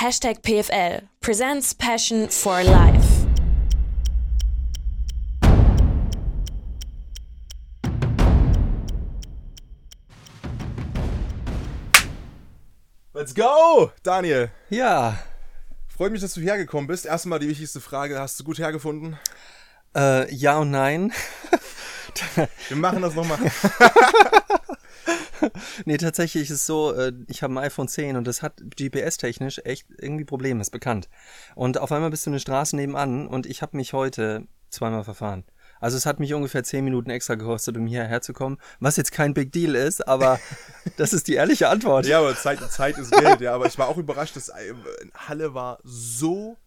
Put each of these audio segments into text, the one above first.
Hashtag PFL presents Passion for Life. Let's go, Daniel. Ja. Freut mich, dass du hergekommen bist. Erstmal die wichtigste Frage: Hast du gut hergefunden? Äh, ja und nein. Wir machen das nochmal. nee, tatsächlich ist es so, äh, ich habe ein iPhone 10 und das hat GPS-technisch echt irgendwie Probleme, ist bekannt. Und auf einmal bist du eine Straße nebenan und ich habe mich heute zweimal verfahren. Also es hat mich ungefähr 10 Minuten extra gekostet, um hierher zu kommen, was jetzt kein Big Deal ist, aber das ist die ehrliche Antwort. Ja, aber Zeit, Zeit ist Geld, ja. Aber ich war auch überrascht, dass äh, in Halle war so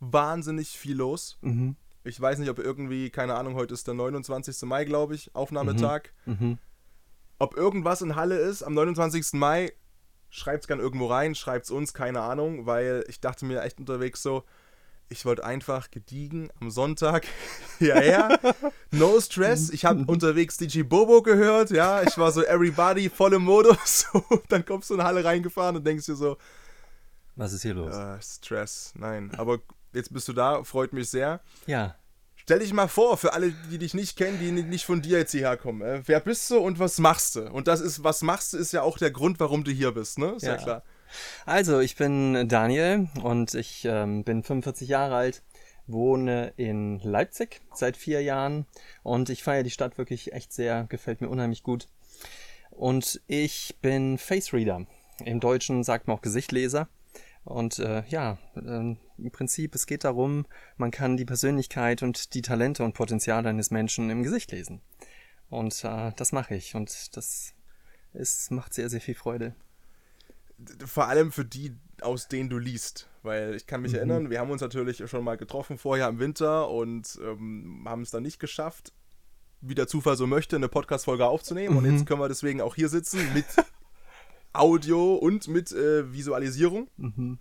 wahnsinnig viel los. Mhm. Ich weiß nicht, ob irgendwie, keine Ahnung, heute ist der 29. Mai, glaube ich, Aufnahmetag. Mhm. Ob irgendwas in Halle ist am 29. Mai, schreibt's gern irgendwo rein, schreibt's uns, keine Ahnung, weil ich dachte mir echt unterwegs so, ich wollte einfach gediegen am Sonntag hierher. No stress. Ich habe unterwegs DJ Bobo gehört, ja. Ich war so everybody voll im Modus. dann kommst du in Halle reingefahren und denkst dir so, was ist hier los? Äh, Stress, nein. Aber jetzt bist du da, freut mich sehr. Ja. Stell dich mal vor, für alle, die dich nicht kennen, die nicht von dir jetzt hierher kommen. Äh, wer bist du und was machst du? Und das ist, was machst du, ist ja auch der Grund, warum du hier bist, ne? Ist ja, ja klar. Also, ich bin Daniel und ich ähm, bin 45 Jahre alt, wohne in Leipzig seit vier Jahren und ich feiere die Stadt wirklich echt sehr, gefällt mir unheimlich gut. Und ich bin Face Reader. Im Deutschen sagt man auch Gesichtleser. Und äh, ja, äh, im Prinzip, es geht darum, man kann die Persönlichkeit und die Talente und Potenziale eines Menschen im Gesicht lesen. Und äh, das mache ich und das ist, macht sehr, sehr viel Freude vor allem für die, aus denen du liest. Weil ich kann mich mhm. erinnern, wir haben uns natürlich schon mal getroffen vorher im Winter und ähm, haben es dann nicht geschafft, wie der Zufall so möchte, eine Podcast-Folge aufzunehmen. Mhm. Und jetzt können wir deswegen auch hier sitzen mit Audio und mit äh, Visualisierung. Mhm.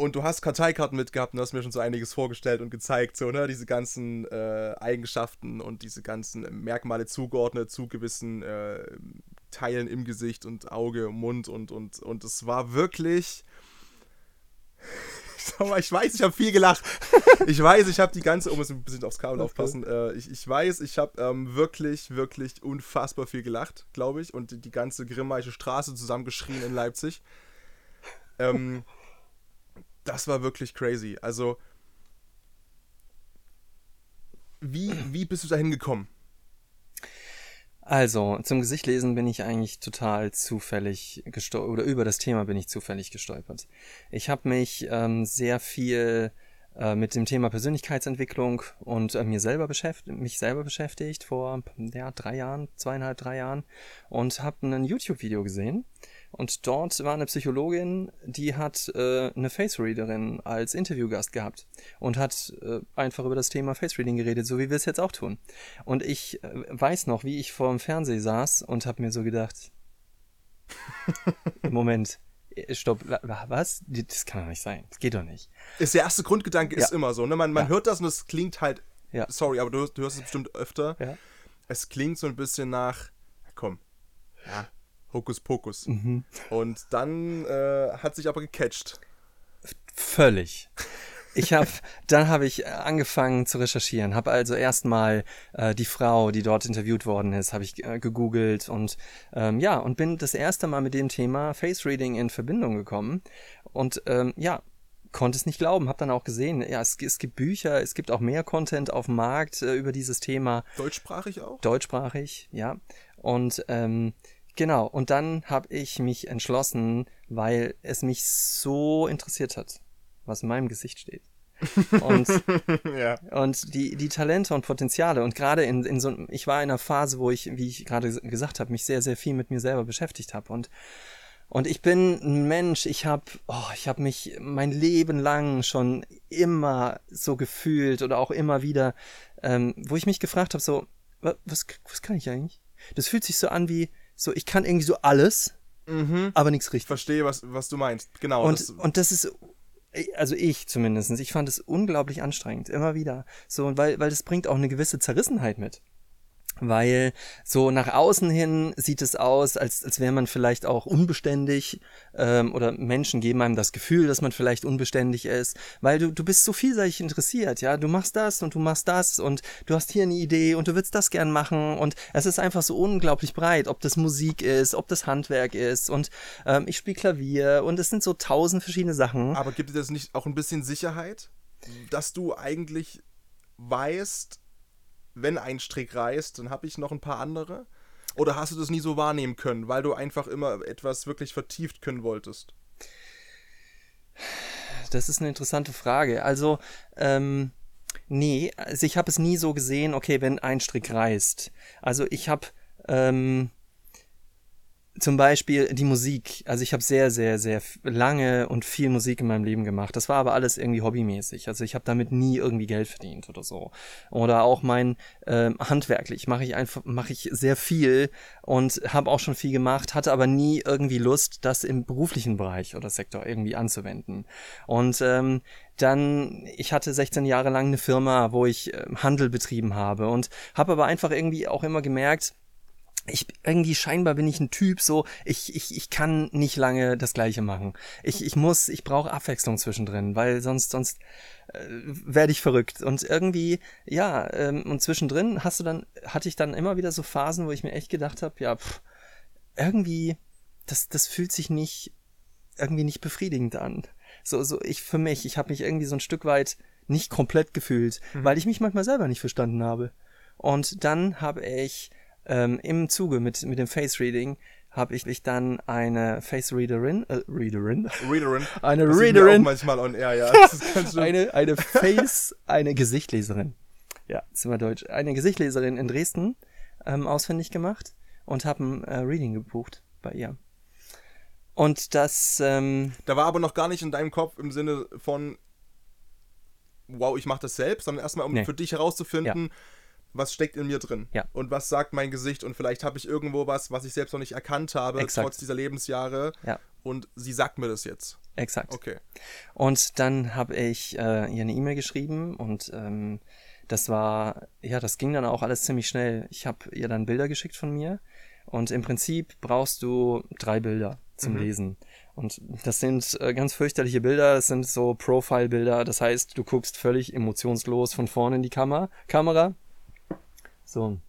Und du hast Karteikarten mitgehabt und hast mir schon so einiges vorgestellt und gezeigt, so, ne, diese ganzen äh, Eigenschaften und diese ganzen Merkmale zugeordnet zu gewissen äh, Teilen im Gesicht und Auge, Mund und und und es war wirklich ich weiß, ich habe viel gelacht. Ich weiß, ich habe die ganze, um es ein bisschen aufs Kabel aufpassen, äh, ich, ich weiß, ich habe ähm, wirklich, wirklich unfassbar viel gelacht, glaube ich, und die, die ganze Grimmaische Straße zusammengeschrien in Leipzig. Ähm, das war wirklich crazy. Also, wie, wie bist du da hingekommen? Also, zum Gesichtlesen bin ich eigentlich total zufällig gestolpert, oder über das Thema bin ich zufällig gestolpert. Ich habe mich ähm, sehr viel äh, mit dem Thema Persönlichkeitsentwicklung und äh, mir selber mich selber beschäftigt vor ja, drei Jahren, zweieinhalb, drei Jahren und habe ein YouTube-Video gesehen und dort war eine Psychologin, die hat äh, eine Face-Readerin als Interviewgast gehabt und hat äh, einfach über das Thema Face-Reading geredet, so wie wir es jetzt auch tun. Und ich äh, weiß noch, wie ich vor dem Fernseher saß und habe mir so gedacht, Moment, äh, stopp, was? Das kann doch nicht sein. Das geht doch nicht. Ist der erste Grundgedanke ja. ist immer so, ne? Man, man ja. hört das und es klingt halt, ja. sorry, aber du, du hörst es bestimmt öfter. Ja. Es klingt so ein bisschen nach, komm, ja, Hokuspokus. Mhm. Und dann äh, hat sich aber gecatcht. Völlig. Ich habe, dann habe ich angefangen zu recherchieren, habe also erstmal äh, die Frau, die dort interviewt worden ist, habe ich äh, gegoogelt und ähm, ja und bin das erste Mal mit dem Thema Face Reading in Verbindung gekommen und ähm, ja konnte es nicht glauben, habe dann auch gesehen, ja es, es, gibt Bücher, es gibt auch mehr Content auf dem Markt äh, über dieses Thema. Deutschsprachig auch? Deutschsprachig, ja und ähm, Genau, und dann habe ich mich entschlossen, weil es mich so interessiert hat, was in meinem Gesicht steht. Und, ja. und die, die Talente und Potenziale. Und gerade in, in so ich war in einer Phase, wo ich, wie ich gerade gesagt habe, mich sehr, sehr viel mit mir selber beschäftigt habe. Und, und ich bin ein Mensch, ich habe oh, ich hab mich mein Leben lang schon immer so gefühlt oder auch immer wieder, ähm, wo ich mich gefragt habe, so, was, was kann ich eigentlich? Das fühlt sich so an wie, so, ich kann irgendwie so alles, mhm. aber nichts richtig. Verstehe, was, was du meinst. Genau. Und das, und das ist, also ich zumindest, ich fand es unglaublich anstrengend, immer wieder. So, weil, weil das bringt auch eine gewisse Zerrissenheit mit. Weil so nach außen hin sieht es aus, als, als wäre man vielleicht auch unbeständig ähm, oder Menschen geben einem das Gefühl, dass man vielleicht unbeständig ist, weil du, du bist so vielseitig interessiert, ja, du machst das und du machst das und du hast hier eine Idee und du willst das gern machen und es ist einfach so unglaublich breit, ob das Musik ist, ob das Handwerk ist und ähm, ich spiele Klavier und es sind so tausend verschiedene Sachen. Aber gibt es das nicht auch ein bisschen Sicherheit, dass du eigentlich weißt, wenn ein Strick reißt, dann habe ich noch ein paar andere? Oder hast du das nie so wahrnehmen können, weil du einfach immer etwas wirklich vertieft können wolltest? Das ist eine interessante Frage. Also, ähm, nee, also ich habe es nie so gesehen, okay, wenn ein Strick reißt. Also ich habe ähm, zum Beispiel die Musik. Also ich habe sehr, sehr, sehr lange und viel Musik in meinem Leben gemacht. Das war aber alles irgendwie hobbymäßig. Also ich habe damit nie irgendwie Geld verdient oder so. Oder auch mein ähm, handwerklich mache ich einfach mache ich sehr viel und habe auch schon viel gemacht, hatte aber nie irgendwie Lust, das im beruflichen Bereich oder Sektor irgendwie anzuwenden. Und ähm, dann, ich hatte 16 Jahre lang eine Firma, wo ich äh, Handel betrieben habe und habe aber einfach irgendwie auch immer gemerkt, ich irgendwie scheinbar bin ich ein Typ so ich ich ich kann nicht lange das gleiche machen. Ich ich muss ich brauche Abwechslung zwischendrin weil sonst sonst äh, werde ich verrückt. Und irgendwie ja ähm, und zwischendrin hast du dann hatte ich dann immer wieder so Phasen wo ich mir echt gedacht habe ja pff, irgendwie das das fühlt sich nicht irgendwie nicht befriedigend an. So so ich für mich ich habe mich irgendwie so ein Stück weit nicht komplett gefühlt mhm. weil ich mich manchmal selber nicht verstanden habe. Und dann habe ich ähm, im Zuge mit, mit dem Face Reading habe ich, ich dann eine Face Readerin, äh, Readerin, Readerin, eine das Readerin, manchmal on air, ja. eine, eine Face, eine Gesichtleserin, ja, ist immer Deutsch, eine Gesichtleserin in Dresden ähm, ausfindig gemacht und habe ein äh, Reading gebucht bei ihr. Und das, ähm, da war aber noch gar nicht in deinem Kopf im Sinne von, wow, ich mache das selbst, sondern erstmal um nee. für dich herauszufinden. Ja was steckt in mir drin ja. und was sagt mein Gesicht und vielleicht habe ich irgendwo was, was ich selbst noch nicht erkannt habe, Exakt. trotz dieser Lebensjahre ja. und sie sagt mir das jetzt. Exakt. Okay. Und dann habe ich äh, ihr eine E-Mail geschrieben und ähm, das war, ja, das ging dann auch alles ziemlich schnell. Ich habe ihr dann Bilder geschickt von mir und im Prinzip brauchst du drei Bilder zum mhm. Lesen. Und das sind äh, ganz fürchterliche Bilder, das sind so Profile-Bilder, das heißt, du guckst völlig emotionslos von vorne in die Kamera, Kamera so. Mhm.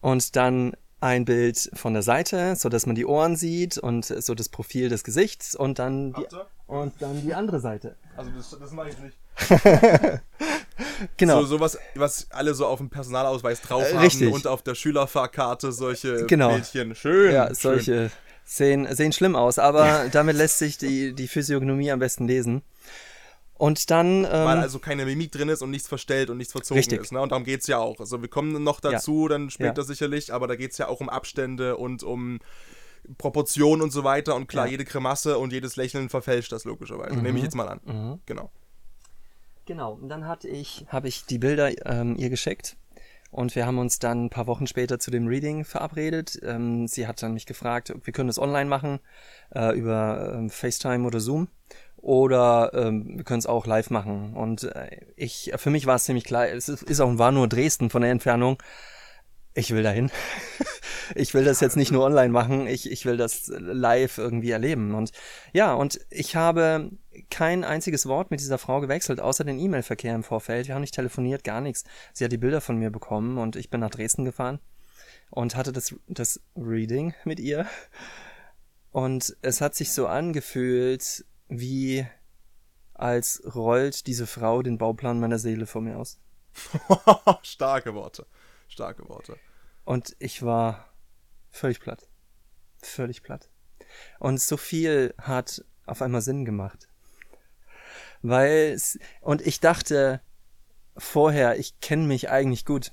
Und dann ein Bild von der Seite, so dass man die Ohren sieht und so das Profil des Gesichts und dann die, und dann die andere Seite. Also das, das mache ich nicht. genau. So sowas, was alle so auf dem Personalausweis drauf äh, haben Richtig. und auf der Schülerfahrkarte solche genau. Bildchen. Schön. Ja, solche schön. Sehen, sehen schlimm aus, aber damit lässt sich die, die Physiognomie am besten lesen. Und dann. Ähm, Weil also keine Mimik drin ist und nichts verstellt und nichts verzogen richtig. ist. Ne? Und darum geht es ja auch. Also wir kommen noch dazu, ja. dann später ja. sicherlich, aber da geht es ja auch um Abstände und um Proportionen und so weiter. Und klar, ja. jede Kremasse und jedes Lächeln verfälscht das logischerweise. Mhm. Nehme ich jetzt mal an. Mhm. Genau. Genau. Und dann hatte ich, habe ich die Bilder ähm, ihr geschickt. Und wir haben uns dann ein paar Wochen später zu dem Reading verabredet. Ähm, sie hat dann mich gefragt, wir können das online machen, äh, über ähm, FaceTime oder Zoom oder ähm, wir können es auch live machen. Und äh, ich, für mich war es ziemlich klar, es ist auch war nur Dresden von der Entfernung. Ich will dahin. ich will das jetzt nicht nur online machen, ich, ich will das live irgendwie erleben. Und ja, und ich habe kein einziges Wort mit dieser Frau gewechselt, außer den E-Mail-Verkehr im Vorfeld. Wir haben nicht telefoniert, gar nichts. Sie hat die Bilder von mir bekommen und ich bin nach Dresden gefahren und hatte das, das Reading mit ihr. Und es hat sich so angefühlt, wie als rollt diese Frau den Bauplan meiner Seele vor mir aus. Starke Worte. Starke Worte. Und ich war völlig platt. Völlig platt. Und so viel hat auf einmal Sinn gemacht. Weil und ich dachte vorher, ich kenne mich eigentlich gut.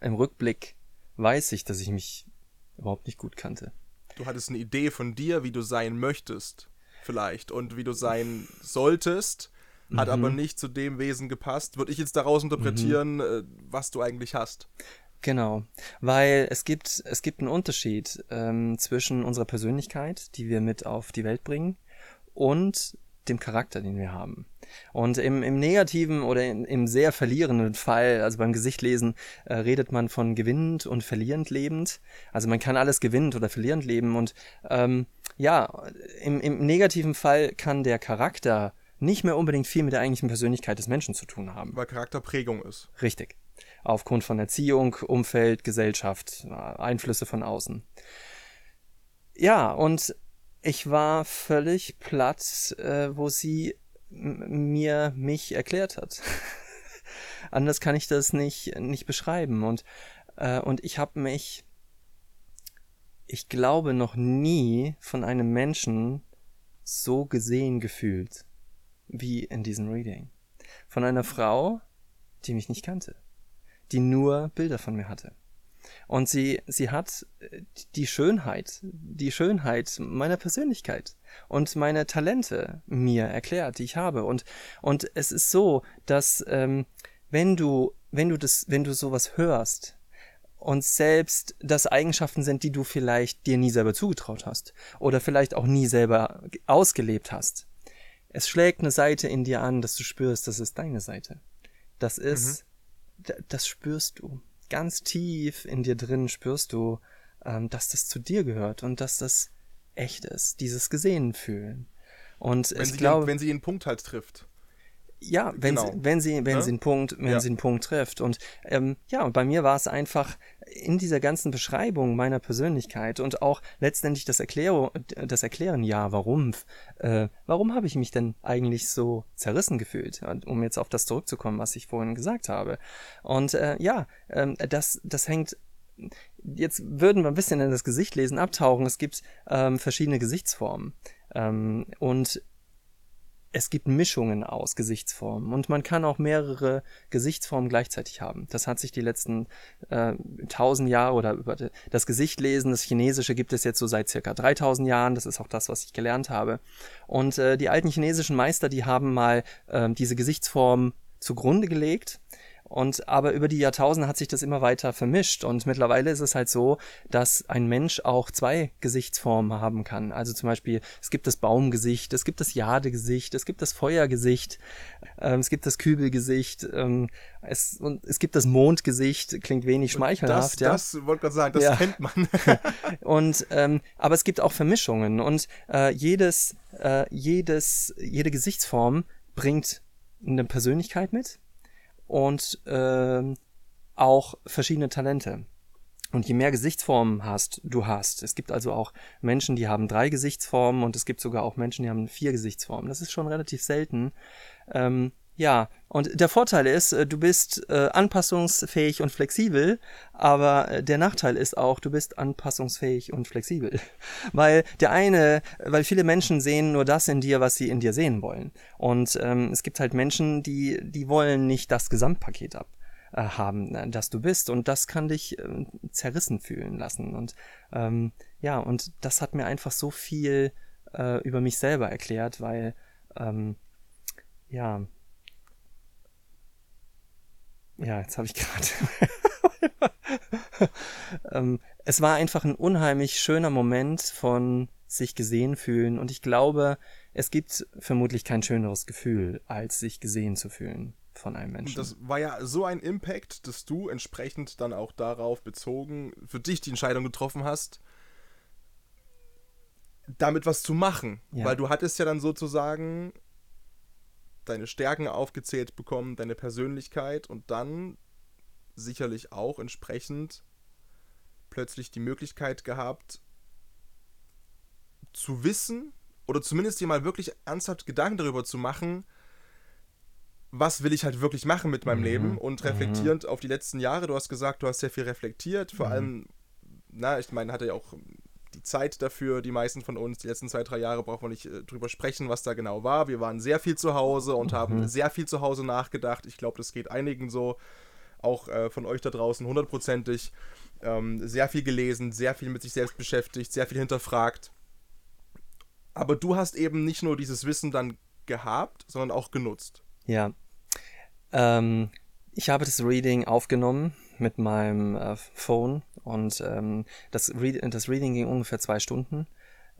Im Rückblick weiß ich, dass ich mich überhaupt nicht gut kannte. Du hattest eine Idee von dir, wie du sein möchtest vielleicht und wie du sein solltest, hat mhm. aber nicht zu dem Wesen gepasst. Würde ich jetzt daraus interpretieren, mhm. Äh, was du eigentlich hast. Genau, weil es gibt, es gibt einen Unterschied ähm, zwischen unserer Persönlichkeit, die wir mit auf die Welt bringen, und dem Charakter, den wir haben. Und im, im negativen oder im, im sehr verlierenden Fall, also beim Gesichtlesen, äh, redet man von gewinnend und verlierend lebend. Also man kann alles gewinnend oder verlierend leben. Und ähm, ja, im, im negativen Fall kann der Charakter nicht mehr unbedingt viel mit der eigentlichen Persönlichkeit des Menschen zu tun haben. Weil Charakterprägung ist. Richtig. Aufgrund von Erziehung, Umfeld, Gesellschaft, Einflüsse von außen. Ja, und ich war völlig platt, äh, wo sie mir mich erklärt hat. Anders kann ich das nicht nicht beschreiben und äh, und ich habe mich ich glaube noch nie von einem Menschen so gesehen gefühlt wie in diesem Reading. Von einer Frau, die mich nicht kannte, die nur Bilder von mir hatte. Und sie, sie hat äh, die Schönheit, die Schönheit meiner Persönlichkeit und meine Talente mir erklärt, die ich habe. Und, und es ist so, dass ähm, wenn du, wenn du das, wenn du sowas hörst, und selbst das Eigenschaften sind, die du vielleicht dir nie selber zugetraut hast oder vielleicht auch nie selber ausgelebt hast. Es schlägt eine Seite in dir an, dass du spürst, das ist deine Seite. Das ist, mhm. das spürst du ganz tief in dir drin spürst du, ähm, dass das zu dir gehört und dass das echt ist, dieses gesehen fühlen. Und wenn ich sie glaube, den, wenn sie einen Punkt halt trifft. Ja, wenn genau. sie, wenn sie, wenn ja? sie einen Punkt, wenn ja. sie einen Punkt trifft. Und ähm, ja, und bei mir war es einfach in dieser ganzen Beschreibung meiner Persönlichkeit und auch letztendlich das Erklärung, das Erklären, ja, warum, äh, warum habe ich mich denn eigentlich so zerrissen gefühlt, um jetzt auf das zurückzukommen, was ich vorhin gesagt habe. Und äh, ja, ähm, das, das hängt jetzt würden wir ein bisschen in das Gesicht lesen, abtauchen. Es gibt ähm, verschiedene Gesichtsformen. Ähm, und es gibt Mischungen aus Gesichtsformen und man kann auch mehrere Gesichtsformen gleichzeitig haben. Das hat sich die letzten äh, tausend äh, Jahre oder über das Gesicht lesen, das Chinesische gibt es jetzt so seit circa 3000 Jahren. Das ist auch das, was ich gelernt habe. Und äh, die alten chinesischen Meister, die haben mal äh, diese Gesichtsform zugrunde gelegt und aber über die Jahrtausende hat sich das immer weiter vermischt und mittlerweile ist es halt so, dass ein Mensch auch zwei Gesichtsformen haben kann. Also zum Beispiel, es gibt das Baumgesicht, es gibt das Jadegesicht, es gibt das Feuergesicht, ähm, es gibt das Kübelgesicht, ähm, es, und es gibt das Mondgesicht, klingt wenig schmeichelhaft. Das, ja. das wollte gerade sagen, das ja. kennt man. und ähm, aber es gibt auch Vermischungen und äh, jedes, äh, jedes, jede Gesichtsform bringt eine Persönlichkeit mit und äh, auch verschiedene Talente. Und je mehr Gesichtsformen hast, du hast, es gibt also auch Menschen, die haben drei Gesichtsformen und es gibt sogar auch Menschen, die haben vier Gesichtsformen. Das ist schon relativ selten. Ähm, ja, und der Vorteil ist, äh, du bist äh, anpassungsfähig und flexibel, aber äh, der Nachteil ist auch, du bist anpassungsfähig und flexibel. Weil der eine, weil viele Menschen sehen nur das in dir, was sie in dir sehen wollen. Und ähm, es gibt halt Menschen, die, die wollen nicht das Gesamtpaket ab äh, haben, äh, das du bist. Und das kann dich äh, zerrissen fühlen lassen. Und ähm, ja, und das hat mir einfach so viel über mich selber erklärt, weil ähm, ja, ja, jetzt habe ich gerade. ähm, es war einfach ein unheimlich schöner Moment von sich gesehen fühlen und ich glaube, es gibt vermutlich kein schöneres Gefühl, als sich gesehen zu fühlen von einem Menschen. Das war ja so ein Impact, dass du entsprechend dann auch darauf bezogen für dich die Entscheidung getroffen hast, damit was zu machen. Ja. Weil du hattest ja dann sozusagen deine Stärken aufgezählt bekommen, deine Persönlichkeit und dann sicherlich auch entsprechend plötzlich die Möglichkeit gehabt zu wissen oder zumindest dir mal wirklich ernsthaft Gedanken darüber zu machen, was will ich halt wirklich machen mit meinem mhm. Leben und reflektierend mhm. auf die letzten Jahre. Du hast gesagt, du hast sehr viel reflektiert, vor mhm. allem, na, ich meine, hatte ja auch die Zeit dafür, die meisten von uns, die letzten zwei, drei Jahre braucht man nicht äh, drüber sprechen, was da genau war. Wir waren sehr viel zu Hause und mhm. haben sehr viel zu Hause nachgedacht. Ich glaube, das geht einigen so, auch äh, von euch da draußen hundertprozentig. Ähm, sehr viel gelesen, sehr viel mit sich selbst beschäftigt, sehr viel hinterfragt. Aber du hast eben nicht nur dieses Wissen dann gehabt, sondern auch genutzt. Ja. Ähm, ich habe das Reading aufgenommen mit meinem äh, Phone und ähm, das, Read das Reading ging ungefähr zwei Stunden.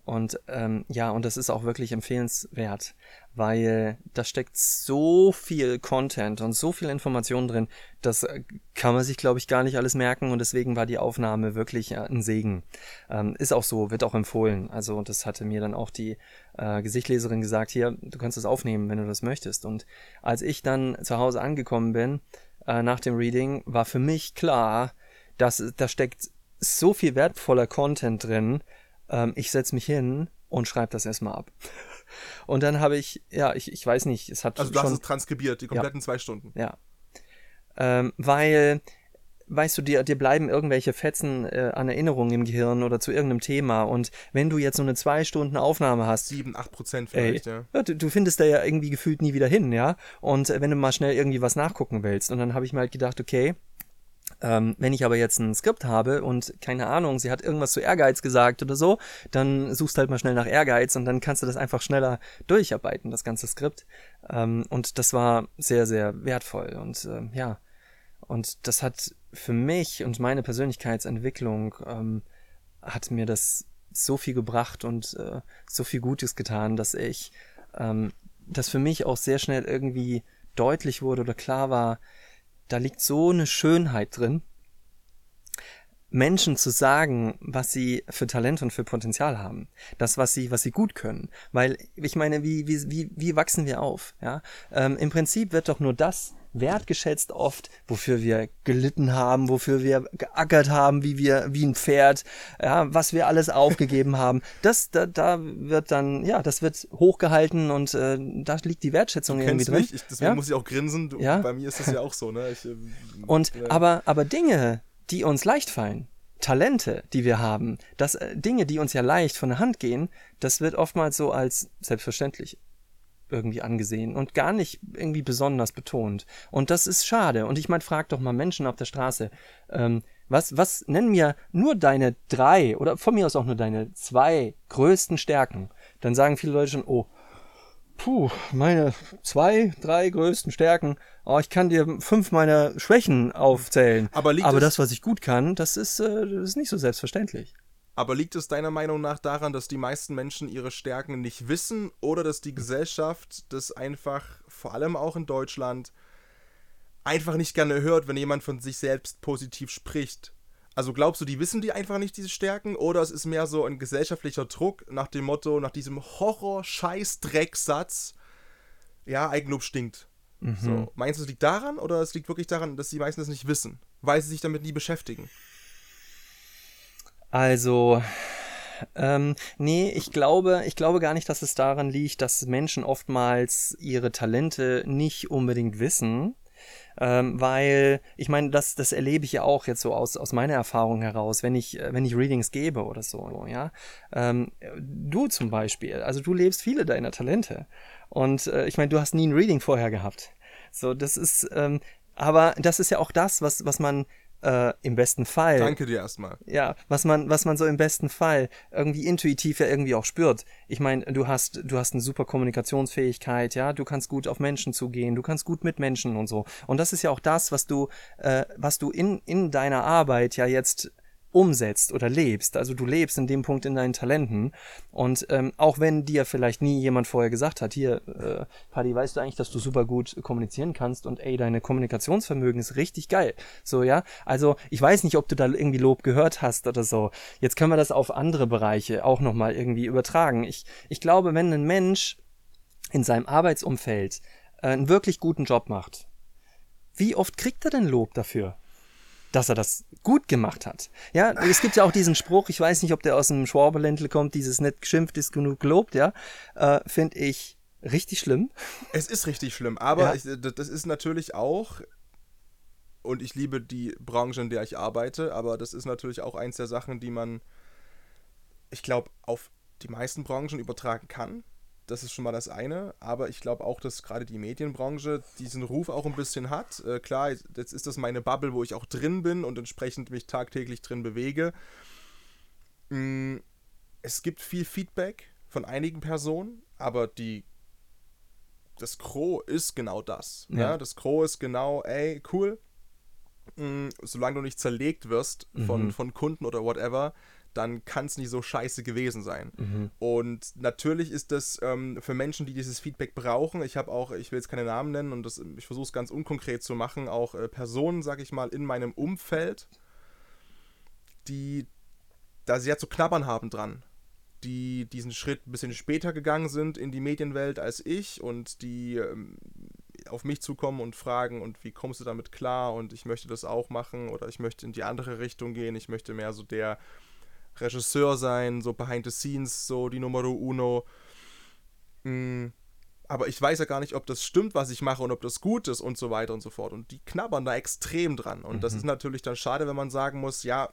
Und ähm, ja, und das ist auch wirklich empfehlenswert, weil da steckt so viel Content und so viel Information drin, das äh, kann man sich, glaube ich, gar nicht alles merken und deswegen war die Aufnahme wirklich äh, ein Segen. Ähm, ist auch so, wird auch empfohlen. Also das hatte mir dann auch die äh, Gesichtleserin gesagt, hier, du kannst das aufnehmen, wenn du das möchtest. Und als ich dann zu Hause angekommen bin, äh, nach dem Reading, war für mich klar, dass da steckt so viel wertvoller Content drin, ähm, ich setze mich hin und schreibe das erstmal ab. Und dann habe ich, ja, ich, ich weiß nicht, es hat Also du schon, hast es transkribiert, die kompletten zwei Stunden. ja. Ähm, weil, weißt du, dir, dir bleiben irgendwelche Fetzen äh, an Erinnerungen im Gehirn oder zu irgendeinem Thema. Und wenn du jetzt so eine zwei Stunden Aufnahme hast, Sieben, acht Prozent Ey, vielleicht, ja. ja, du, du findest da ja irgendwie gefühlt nie wieder hin, ja. Und äh, wenn du mal schnell irgendwie was nachgucken willst. Und dann habe ich mir halt gedacht, okay, ähm, wenn ich aber jetzt ein Skript habe und keine Ahnung, sie hat irgendwas zu Ehrgeiz gesagt oder so, dann suchst halt mal schnell nach Ehrgeiz und dann kannst du das einfach schneller durcharbeiten, das ganze Skript. Ähm, und das war sehr, sehr wertvoll. Und ähm, ja, und das hat für mich und meine Persönlichkeitsentwicklung ähm, hat mir das so viel gebracht und äh, so viel Gutes getan, dass ich, ähm, dass für mich auch sehr schnell irgendwie deutlich wurde oder klar war, da liegt so eine Schönheit drin, Menschen zu sagen, was sie für Talent und für Potenzial haben. Das, was sie, was sie gut können. Weil, ich meine, wie, wie, wie, wie wachsen wir auf? Ja? Ähm, Im Prinzip wird doch nur das wertgeschätzt oft, wofür wir gelitten haben, wofür wir geackert haben, wie wir, wie ein Pferd, ja, was wir alles aufgegeben haben. Das, da, da wird dann, ja, das wird hochgehalten und äh, da liegt die Wertschätzung Du irgendwie drin. mich, ich, deswegen ja? muss ich auch grinsen. Du, Ja. Bei mir ist das ja auch so, ne? Ich, ähm, Und äh, aber, aber Dinge, die uns leicht fallen, Talente, die wir haben, das äh, Dinge, die uns ja leicht von der Hand gehen, das wird oftmals so als selbstverständlich irgendwie angesehen und gar nicht irgendwie besonders betont. Und das ist schade. Und ich meine, frag doch mal Menschen auf der Straße, ähm, was, was nennen mir nur deine drei oder von mir aus auch nur deine zwei größten Stärken? Dann sagen viele Leute schon, oh, puh, meine zwei, drei größten Stärken. Oh, ich kann dir fünf meiner Schwächen aufzählen. Aber Aber das, was ich gut kann, das ist, äh, das ist nicht so selbstverständlich. Aber liegt es deiner Meinung nach daran, dass die meisten Menschen ihre Stärken nicht wissen oder dass die Gesellschaft das einfach, vor allem auch in Deutschland, einfach nicht gerne hört, wenn jemand von sich selbst positiv spricht? Also glaubst du, die wissen die einfach nicht, diese Stärken? Oder es ist mehr so ein gesellschaftlicher Druck nach dem Motto, nach diesem Horror-Scheiß-Drecksatz, ja, Eigenlob stinkt. So, meinst du, es liegt daran oder es liegt wirklich daran, dass die meisten das nicht wissen, weil sie sich damit nie beschäftigen? Also, ähm, nee, ich glaube, ich glaube gar nicht, dass es daran liegt, dass Menschen oftmals ihre Talente nicht unbedingt wissen. Ähm, weil, ich meine, das, das erlebe ich ja auch jetzt so aus, aus meiner Erfahrung heraus, wenn ich, äh, wenn ich Readings gebe oder so, ja. Ähm, du zum Beispiel, also du lebst viele deiner Talente. Und äh, ich meine, du hast nie ein Reading vorher gehabt. So, das ist, ähm, aber das ist ja auch das, was, was man äh, im besten Fall Danke dir erstmal. ja, was man, was man so im besten Fall irgendwie intuitiv ja irgendwie auch spürt. Ich meine, du hast, du hast eine super Kommunikationsfähigkeit, ja, du kannst gut auf Menschen zugehen, du kannst gut mit Menschen und so. Und das ist ja auch das, was du, äh, was du in, in deiner Arbeit ja jetzt umsetzt oder lebst. Also du lebst in dem Punkt in deinen Talenten. Und ähm, auch wenn dir vielleicht nie jemand vorher gesagt hat, hier, äh, Paddy, weißt du eigentlich, dass du super gut kommunizieren kannst und ey, deine Kommunikationsvermögen ist richtig geil. So, ja. Also ich weiß nicht, ob du da irgendwie Lob gehört hast oder so. Jetzt können wir das auf andere Bereiche auch nochmal irgendwie übertragen. Ich, ich glaube, wenn ein Mensch in seinem Arbeitsumfeld äh, einen wirklich guten Job macht, wie oft kriegt er denn Lob dafür? Dass er das gut gemacht hat. Ja, es gibt ja auch diesen Spruch, ich weiß nicht, ob der aus dem Schwaberländle kommt, dieses nicht geschimpft ist genug gelobt, ja, äh, finde ich richtig schlimm. Es ist richtig schlimm, aber Ja. ich, das das ist natürlich auch, und ich liebe die Branche, in der ich arbeite, aber das ist natürlich auch eins der Sachen, die man, ich glaube, auf die meisten Branchen übertragen kann. Das ist schon mal das eine, aber ich glaube auch, dass gerade die Medienbranche diesen Ruf auch ein bisschen hat. Äh, klar, jetzt ist das meine Bubble, wo ich auch drin bin und entsprechend mich tagtäglich drin bewege. Mm, Es gibt viel Feedback von einigen Personen, aber die das Gros ist genau das. Ja. Ja. Das Gros ist genau, ey, cool. Mm, solange du nicht zerlegt wirst von, Mhm. von Kunden oder whatever, dann kann es nicht so scheiße gewesen sein. Mhm. Und natürlich ist das ähm, für Menschen, die dieses Feedback brauchen, ich habe auch, ich will jetzt keine Namen nennen und das, ich versuche es ganz unkonkret zu machen, auch äh, Personen, sag ich mal, in meinem Umfeld, die da sehr zu knabbern haben dran die diesen Schritt ein bisschen später gegangen sind in die Medienwelt als ich und die ähm, auf mich zukommen und fragen, und wie kommst du damit klar und ich möchte das auch machen oder ich möchte in die andere Richtung gehen, ich möchte mehr so der Regisseur sein, so behind the scenes, so die Numero uno. Mhm. Aber ich weiß ja gar nicht, ob das stimmt, was ich mache und ob das gut ist und so weiter und so fort. Und die knabbern da extrem dran. Und mhm. das ist natürlich dann schade, wenn man sagen muss, ja,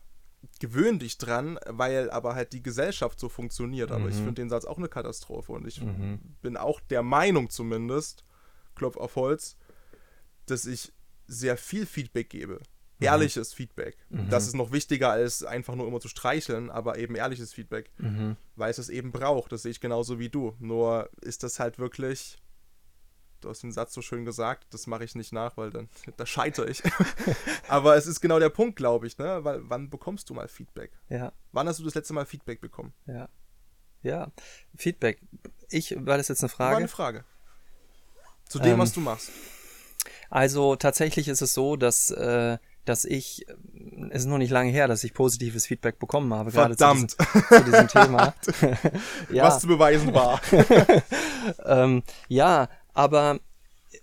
gewöhn dich dran, weil aber halt die Gesellschaft so funktioniert. Aber mhm. ich finde den Satz auch eine Katastrophe und ich mhm. bin auch der Meinung zumindest, Klopf auf Holz, dass ich sehr viel Feedback gebe. Mhm. Ehrliches Feedback. Mhm. Das ist noch wichtiger als einfach nur immer zu streicheln, aber eben ehrliches Feedback, mhm. weil es es eben braucht. Das sehe ich genauso wie du. Nur ist das halt wirklich du hast den Satz so schön gesagt, das mache ich nicht nach, weil dann da scheitere ich. Aber es ist genau der Punkt, glaube ich, ne? Weil wann bekommst du mal Feedback? Ja. Wann hast du das letzte Mal Feedback bekommen? Ja. Ja. Feedback. Ich, war das jetzt eine Frage? War eine Frage. Zu dem, ähm, was du machst. Also tatsächlich ist es so, dass, äh, dass ich, es ist noch nicht lange her, dass ich positives Feedback bekommen habe, Verdammt. gerade zu diesem, zu diesem Thema. ja. Was zu beweisen war. ähm, ja, aber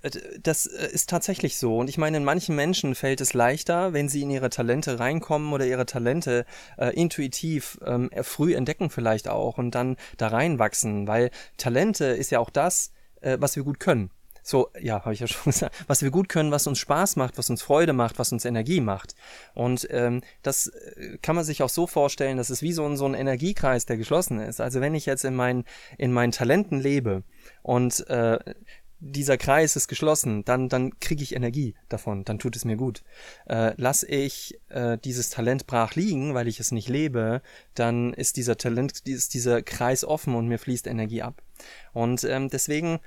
äh, das äh, ist tatsächlich so. Und ich meine, in manchen Menschen fällt es leichter, wenn sie in ihre Talente reinkommen oder ihre Talente äh, intuitiv ähm, früh entdecken vielleicht auch und dann da reinwachsen, weil Talente ist ja auch das, äh, was wir gut können. So, ja, habe ich ja schon gesagt, was wir gut können, was uns Spaß macht, was uns Freude macht, was uns Energie macht. Und ähm, das äh, kann man sich auch so vorstellen, das ist wie so ein, so ein Energiekreis, der geschlossen ist. Also wenn ich jetzt in, mein, in meinen Talenten lebe und äh, dieser Kreis ist geschlossen, dann, dann kriege ich Energie davon, dann tut es mir gut. Äh, lass ich äh, dieses Talent brach liegen, weil ich es nicht lebe, dann ist dieser Talent, ist dieser Kreis offen und mir fließt Energie ab. Und ähm, deswegen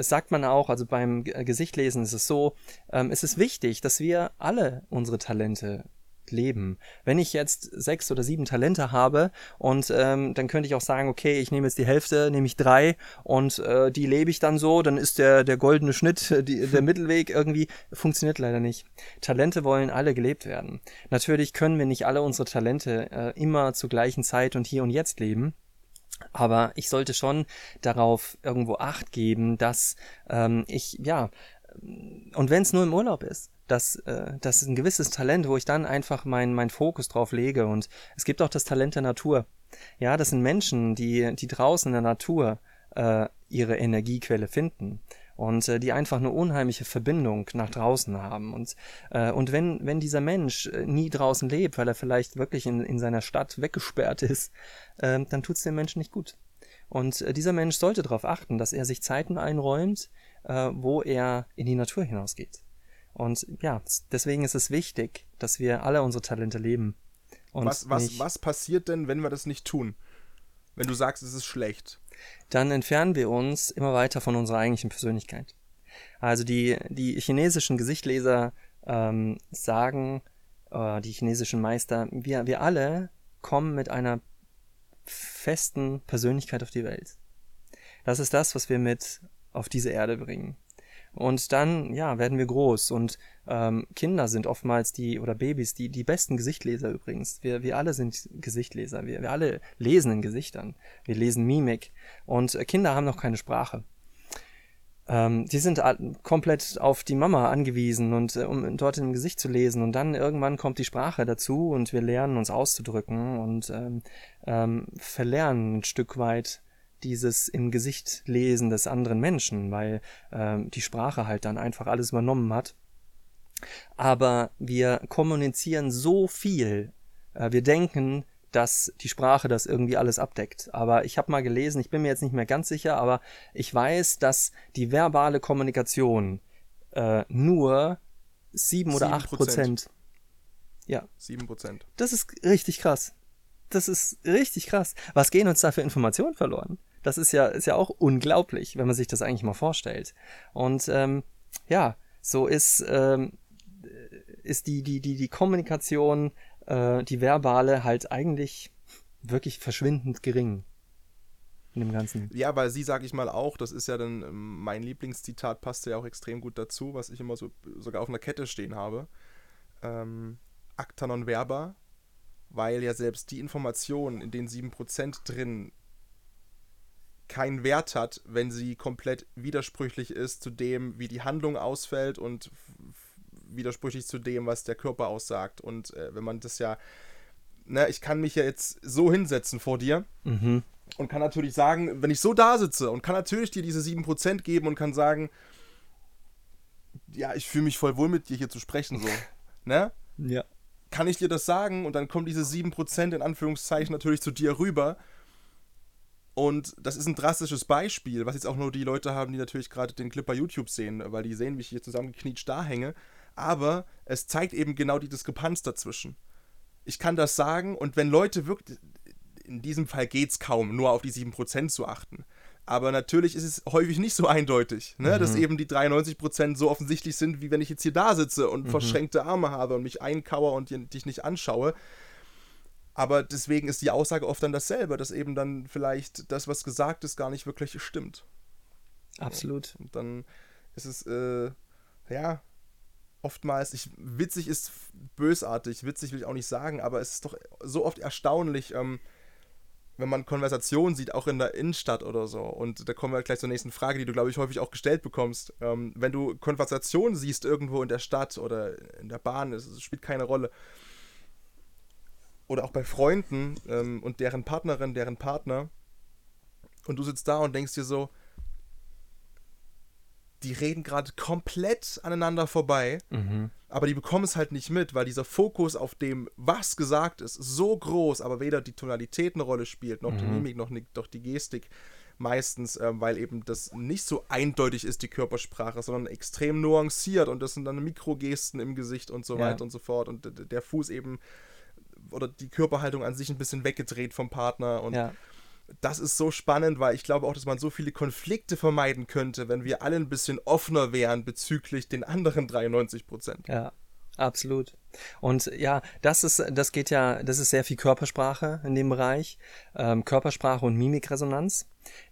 sagt man auch, also beim Gesichtlesen ist es so, ähm, es ist wichtig, dass wir alle unsere Talente leben. Wenn ich jetzt sechs oder sieben Talente habe und ähm, dann könnte ich auch sagen, okay, ich nehme jetzt die Hälfte, nehme ich drei und äh, die lebe ich dann so, dann ist der, der goldene Schnitt, die, der Mittelweg irgendwie, funktioniert leider nicht. Talente wollen alle gelebt werden. Natürlich können wir nicht alle unsere Talente äh, immer zur gleichen Zeit und hier und jetzt leben. Aber ich sollte schon darauf irgendwo Acht geben, dass ähm, ich, ja, und wenn es nur im Urlaub ist, das, äh, das ist ein gewisses Talent, wo ich dann einfach meinen mein Fokus drauf lege. Und es gibt auch das Talent der Natur. Ja, das sind Menschen, die, die draußen in der Natur äh, ihre Energiequelle finden und äh, die einfach eine unheimliche Verbindung nach draußen haben. Und, äh, und wenn, wenn dieser Mensch äh, nie draußen lebt, weil er vielleicht wirklich in, in seiner Stadt weggesperrt ist, äh, dann tut es dem Menschen nicht gut. Und äh, dieser Mensch sollte darauf achten, dass er sich Zeiten einräumt, äh, wo er in die Natur hinausgeht. Und ja, deswegen ist es wichtig, dass wir alle unsere Talente leben. was, was, was passiert denn, wenn wir das nicht tun? Wenn du sagst, es ist schlecht. Dann entfernen wir uns immer weiter von unserer eigentlichen Persönlichkeit. Also die, die chinesischen Gesichtleser ähm, sagen, äh, die chinesischen Meister, wir, wir alle kommen mit einer festen Persönlichkeit auf die Welt. Das ist das, was wir mit auf diese Erde bringen. Und dann, ja, werden wir groß. Und ähm, Kinder sind oftmals die, oder Babys, die, die besten Gesichtleser übrigens. Wir, wir alle sind Gesichtleser. Wir, wir alle lesen in Gesichtern. Wir lesen Mimik. Und äh, Kinder haben noch keine Sprache. Ähm, die sind komplett auf die Mama angewiesen und äh, um dort im Gesicht zu lesen. Und dann irgendwann kommt die Sprache dazu und wir lernen uns auszudrücken und ähm, ähm, verlernen ein Stück weit dieses im Gesicht lesen des anderen Menschen, weil ähm, die Sprache halt dann einfach alles übernommen hat. Aber wir kommunizieren so viel. Äh, wir denken, dass die Sprache das irgendwie alles abdeckt. Aber ich habe mal gelesen, ich bin mir jetzt nicht mehr ganz sicher, aber ich weiß, dass die verbale Kommunikation äh, nur sieben oder acht Prozent. Ja. Sieben Prozent. Das ist richtig krass. Das ist richtig krass. Was gehen uns da für Informationen verloren? Das ist ja, ist ja auch unglaublich, wenn man sich das eigentlich mal vorstellt. Und ähm, ja, so ist, ähm, ist die, die, die, die Kommunikation, äh, die verbale halt eigentlich wirklich verschwindend gering in dem Ganzen. Ja, weil sie, sag ich mal, auch, das ist ja dann ähm, mein Lieblingszitat, passt ja auch extrem gut dazu, was ich immer so sogar auf einer Kette stehen habe. Ähm, Acta non verba, weil ja selbst die Information in den 7% drin keinen Wert hat, wenn sie komplett widersprüchlich ist zu dem, wie die Handlung ausfällt und widersprüchlich zu dem, was der Körper aussagt. Und äh, wenn man das ja, ne, ich kann mich ja jetzt so hinsetzen vor dir mhm. und kann natürlich sagen, wenn ich so da sitze und kann natürlich dir diese 7% geben und kann sagen, ja, ich fühle mich voll wohl mit dir hier zu sprechen, so. ne? Ja. Kann ich dir das sagen und dann kommen diese 7% in Anführungszeichen natürlich zu dir rüber und das ist ein drastisches Beispiel, was jetzt auch nur die Leute haben, die natürlich gerade den Clip bei YouTube sehen, weil die sehen, wie ich hier zusammengeknietscht da hänge. Aber es zeigt eben genau die Diskrepanz dazwischen. Ich kann das sagen und wenn Leute wirklich, in diesem Fall geht es kaum, nur auf die 7% zu achten. Aber natürlich ist es häufig nicht so eindeutig, ne? Mhm. dass eben die 93% so offensichtlich sind, wie wenn ich jetzt hier da sitze und mhm. verschränkte Arme habe und mich einkauere und dich nicht anschaue. Aber deswegen ist die Aussage oft dann dasselbe, dass eben dann vielleicht das, was gesagt ist, gar nicht wirklich stimmt. Absolut. Und dann ist es, äh, ja, oftmals, ich, witzig ist bösartig, witzig will ich auch nicht sagen, aber es ist doch so oft erstaunlich, ähm, wenn man Konversationen sieht, auch in der Innenstadt oder so. Und da kommen wir gleich zur nächsten Frage, die du, glaube ich, häufig auch gestellt bekommst. Ähm, wenn du Konversationen siehst irgendwo in der Stadt oder in der Bahn, es spielt keine Rolle oder auch bei Freunden ähm, und deren Partnerin, deren Partner, und du sitzt da und denkst dir so, die reden gerade komplett aneinander vorbei, mhm. aber die bekommen es halt nicht mit, weil dieser Fokus auf dem, was gesagt ist, so groß, aber weder die Tonalität eine Rolle spielt, noch mhm. die Mimik, noch, noch die Gestik meistens, äh, weil eben das nicht so eindeutig ist, die Körpersprache, sondern extrem nuanciert und das sind dann Mikrogesten im Gesicht und so ja. weiter und so fort und der Fuß eben oder die Körperhaltung an sich ein bisschen weggedreht vom Partner und ja. Das ist so spannend, weil ich glaube auch, dass man so viele Konflikte vermeiden könnte, wenn wir alle ein bisschen offener wären bezüglich den anderen 93 Prozent. Ja, absolut. Und ja, das ist, das geht ja, das ist sehr viel Körpersprache in dem Bereich, ähm, Körpersprache und Mimikresonanz.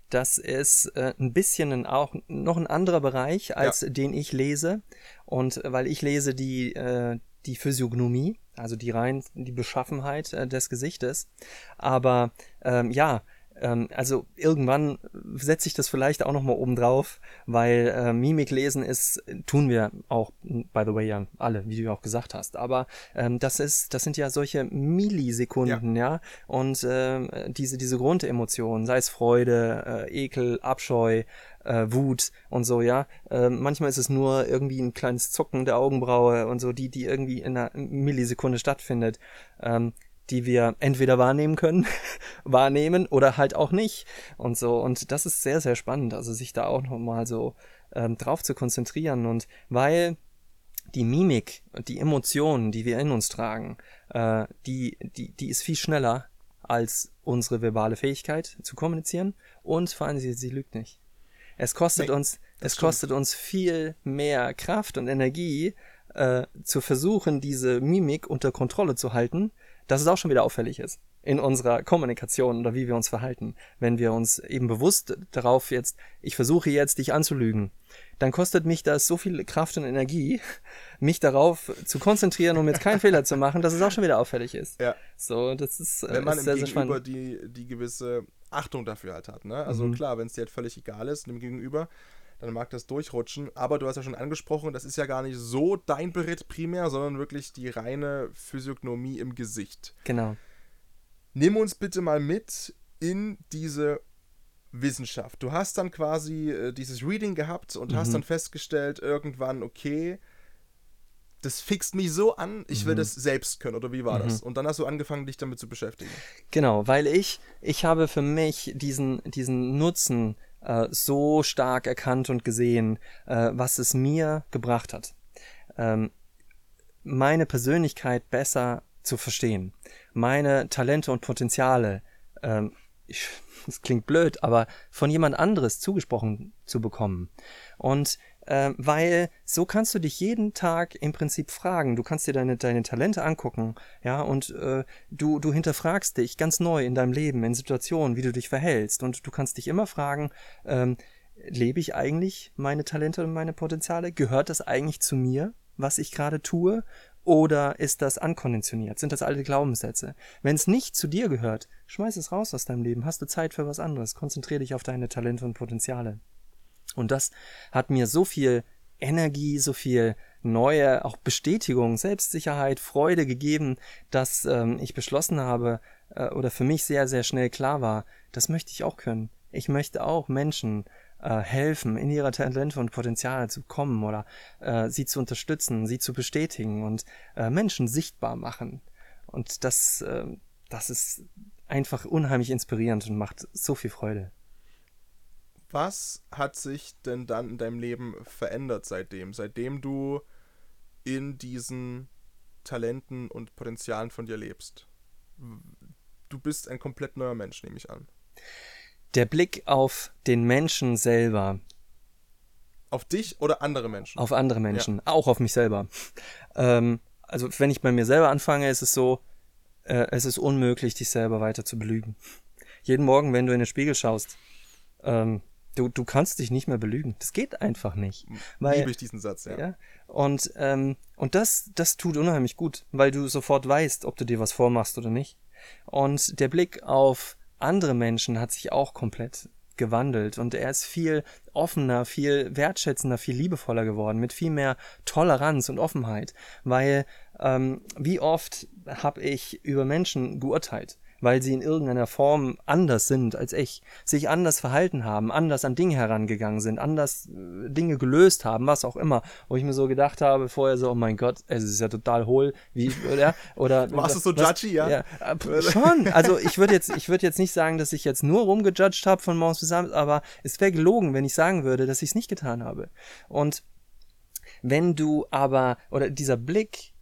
Das ist äh, ein bisschen ein, auch noch ein anderer Bereich, als ja. den ich lese. Und weil ich lese die, äh, die Physiognomie, also die rein die Beschaffenheit äh, des Gesichtes. Aber ähm, ja, ähm, also irgendwann setze ich das vielleicht auch nochmal oben drauf, weil äh, Mimik lesen ist, tun wir auch, by the way, ja alle, wie du auch gesagt hast. Aber ähm, das ist, das sind ja solche Millisekunden, ja. ja? Und äh, diese, diese Grundemotionen, sei es Freude, äh, Ekel, Abscheu, äh, Wut und so, ja. Äh, manchmal ist es nur irgendwie ein kleines Zucken der Augenbraue und so, die, die irgendwie in einer Millisekunde stattfindet. Ähm, die wir entweder wahrnehmen können, wahrnehmen oder halt auch nicht und so. Und das ist sehr, sehr spannend, also sich da auch nochmal so ähm, drauf zu konzentrieren und weil die Mimik und die Emotionen, die wir in uns tragen, äh, die, die, die ist viel schneller als unsere verbale Fähigkeit zu kommunizieren und vor allem sie, sie lügt nicht. Es kostet nee, uns, es stimmt. kostet uns viel mehr Kraft und Energie, äh, zu versuchen, diese Mimik unter Kontrolle zu halten, dass es auch schon wieder auffällig ist in unserer Kommunikation oder wie wir uns verhalten. Wenn wir uns eben bewusst darauf jetzt, ich versuche jetzt dich anzulügen, dann kostet mich das so viel Kraft und Energie, mich darauf zu konzentrieren, um jetzt keinen Fehler zu machen, dass es auch schon wieder auffällig ist. Ja. So, das ist, äh, Wenn man ist sehr, sehr spannend. Die, die gewisse Achtung dafür halt hat. Ne? Also mhm. klar, wenn es dir halt völlig egal ist, dem Gegenüber, dann mag das durchrutschen. Aber du hast ja schon angesprochen, das ist ja gar nicht so dein Beritt primär, sondern wirklich die reine Physiognomie im Gesicht. Genau. Nimm uns bitte mal mit in diese Wissenschaft. Du hast dann quasi äh, dieses Reading gehabt und mhm. hast dann festgestellt, irgendwann, okay, das fixt mich so an, ich will mhm. das selbst können, oder wie war mhm. das? Und dann hast du angefangen, dich damit zu beschäftigen. Genau, weil ich, ich habe für mich diesen, diesen Nutzen äh, so stark erkannt und gesehen, äh, was es mir gebracht hat. Ähm, meine Persönlichkeit besser zu verstehen, meine Talente und Potenziale ähm, das klingt blöd, aber von jemand anderes zugesprochen zu bekommen. Und äh, weil so kannst du dich jeden Tag im Prinzip fragen. Du kannst dir deine, deine Talente angucken, ja, und äh, du, du hinterfragst dich ganz neu in deinem Leben, in Situationen, wie du dich verhältst. Und du kannst dich immer fragen, ähm, lebe ich eigentlich meine Talente und meine Potenziale? Gehört das eigentlich zu mir, was ich gerade tue? Oder ist das ankonditioniert? Sind das alte Glaubenssätze? Wenn es nicht zu dir gehört, schmeiß es raus aus deinem Leben. Hast du Zeit für was anderes? Konzentriere dich auf deine Talente und Potenziale. Und das hat mir so viel Energie, so viel neue, auch Bestätigung, Selbstsicherheit, Freude gegeben, dass ähm, ich beschlossen habe äh, oder für mich sehr, sehr schnell klar war, das möchte ich auch können. Ich möchte auch Menschen äh, helfen, in ihre Talente und Potenziale zu kommen oder äh, sie zu unterstützen, sie zu bestätigen und äh, Menschen sichtbar machen. Und das, äh, das ist einfach unheimlich inspirierend und macht so viel Freude. Was hat sich denn dann in deinem Leben verändert seitdem? Seitdem du in diesen Talenten und Potenzialen von dir lebst? Du bist ein komplett neuer Mensch, nehme ich an. Der Blick auf den Menschen selber. Auf dich oder andere Menschen? Auf andere Menschen, ja. auch auf mich selber. Ähm, also wenn ich bei mir selber anfange, ist es so, äh, es ist unmöglich, dich selber weiter zu belügen. Jeden Morgen, wenn du in den Spiegel schaust, ähm, Du, du kannst dich nicht mehr belügen. Das geht einfach nicht. Weil, Liebe ich diesen Satz, ja. ja und ähm, und das, das tut unheimlich gut, weil du sofort weißt, ob du dir was vormachst oder nicht. Und der Blick auf andere Menschen hat sich auch komplett gewandelt und er ist viel offener, viel wertschätzender, viel liebevoller geworden, mit viel mehr Toleranz und Offenheit, weil ähm, wie oft habe ich über Menschen geurteilt weil sie in irgendeiner Form anders sind als ich, sich anders verhalten haben, anders an Dinge herangegangen sind, anders äh, Dinge gelöst haben, was auch immer, wo ich mir so gedacht habe vorher so, oh mein Gott, es ist ja total hohl, wie oder oder warst du so judgy, ja? ja äh, schon, also ich würde jetzt ich würde jetzt nicht sagen, dass ich jetzt nur rumgejudged habe von morgens bis abends, aber es wäre gelogen, wenn ich sagen würde, dass ich es nicht getan habe. Und wenn du aber oder dieser Blick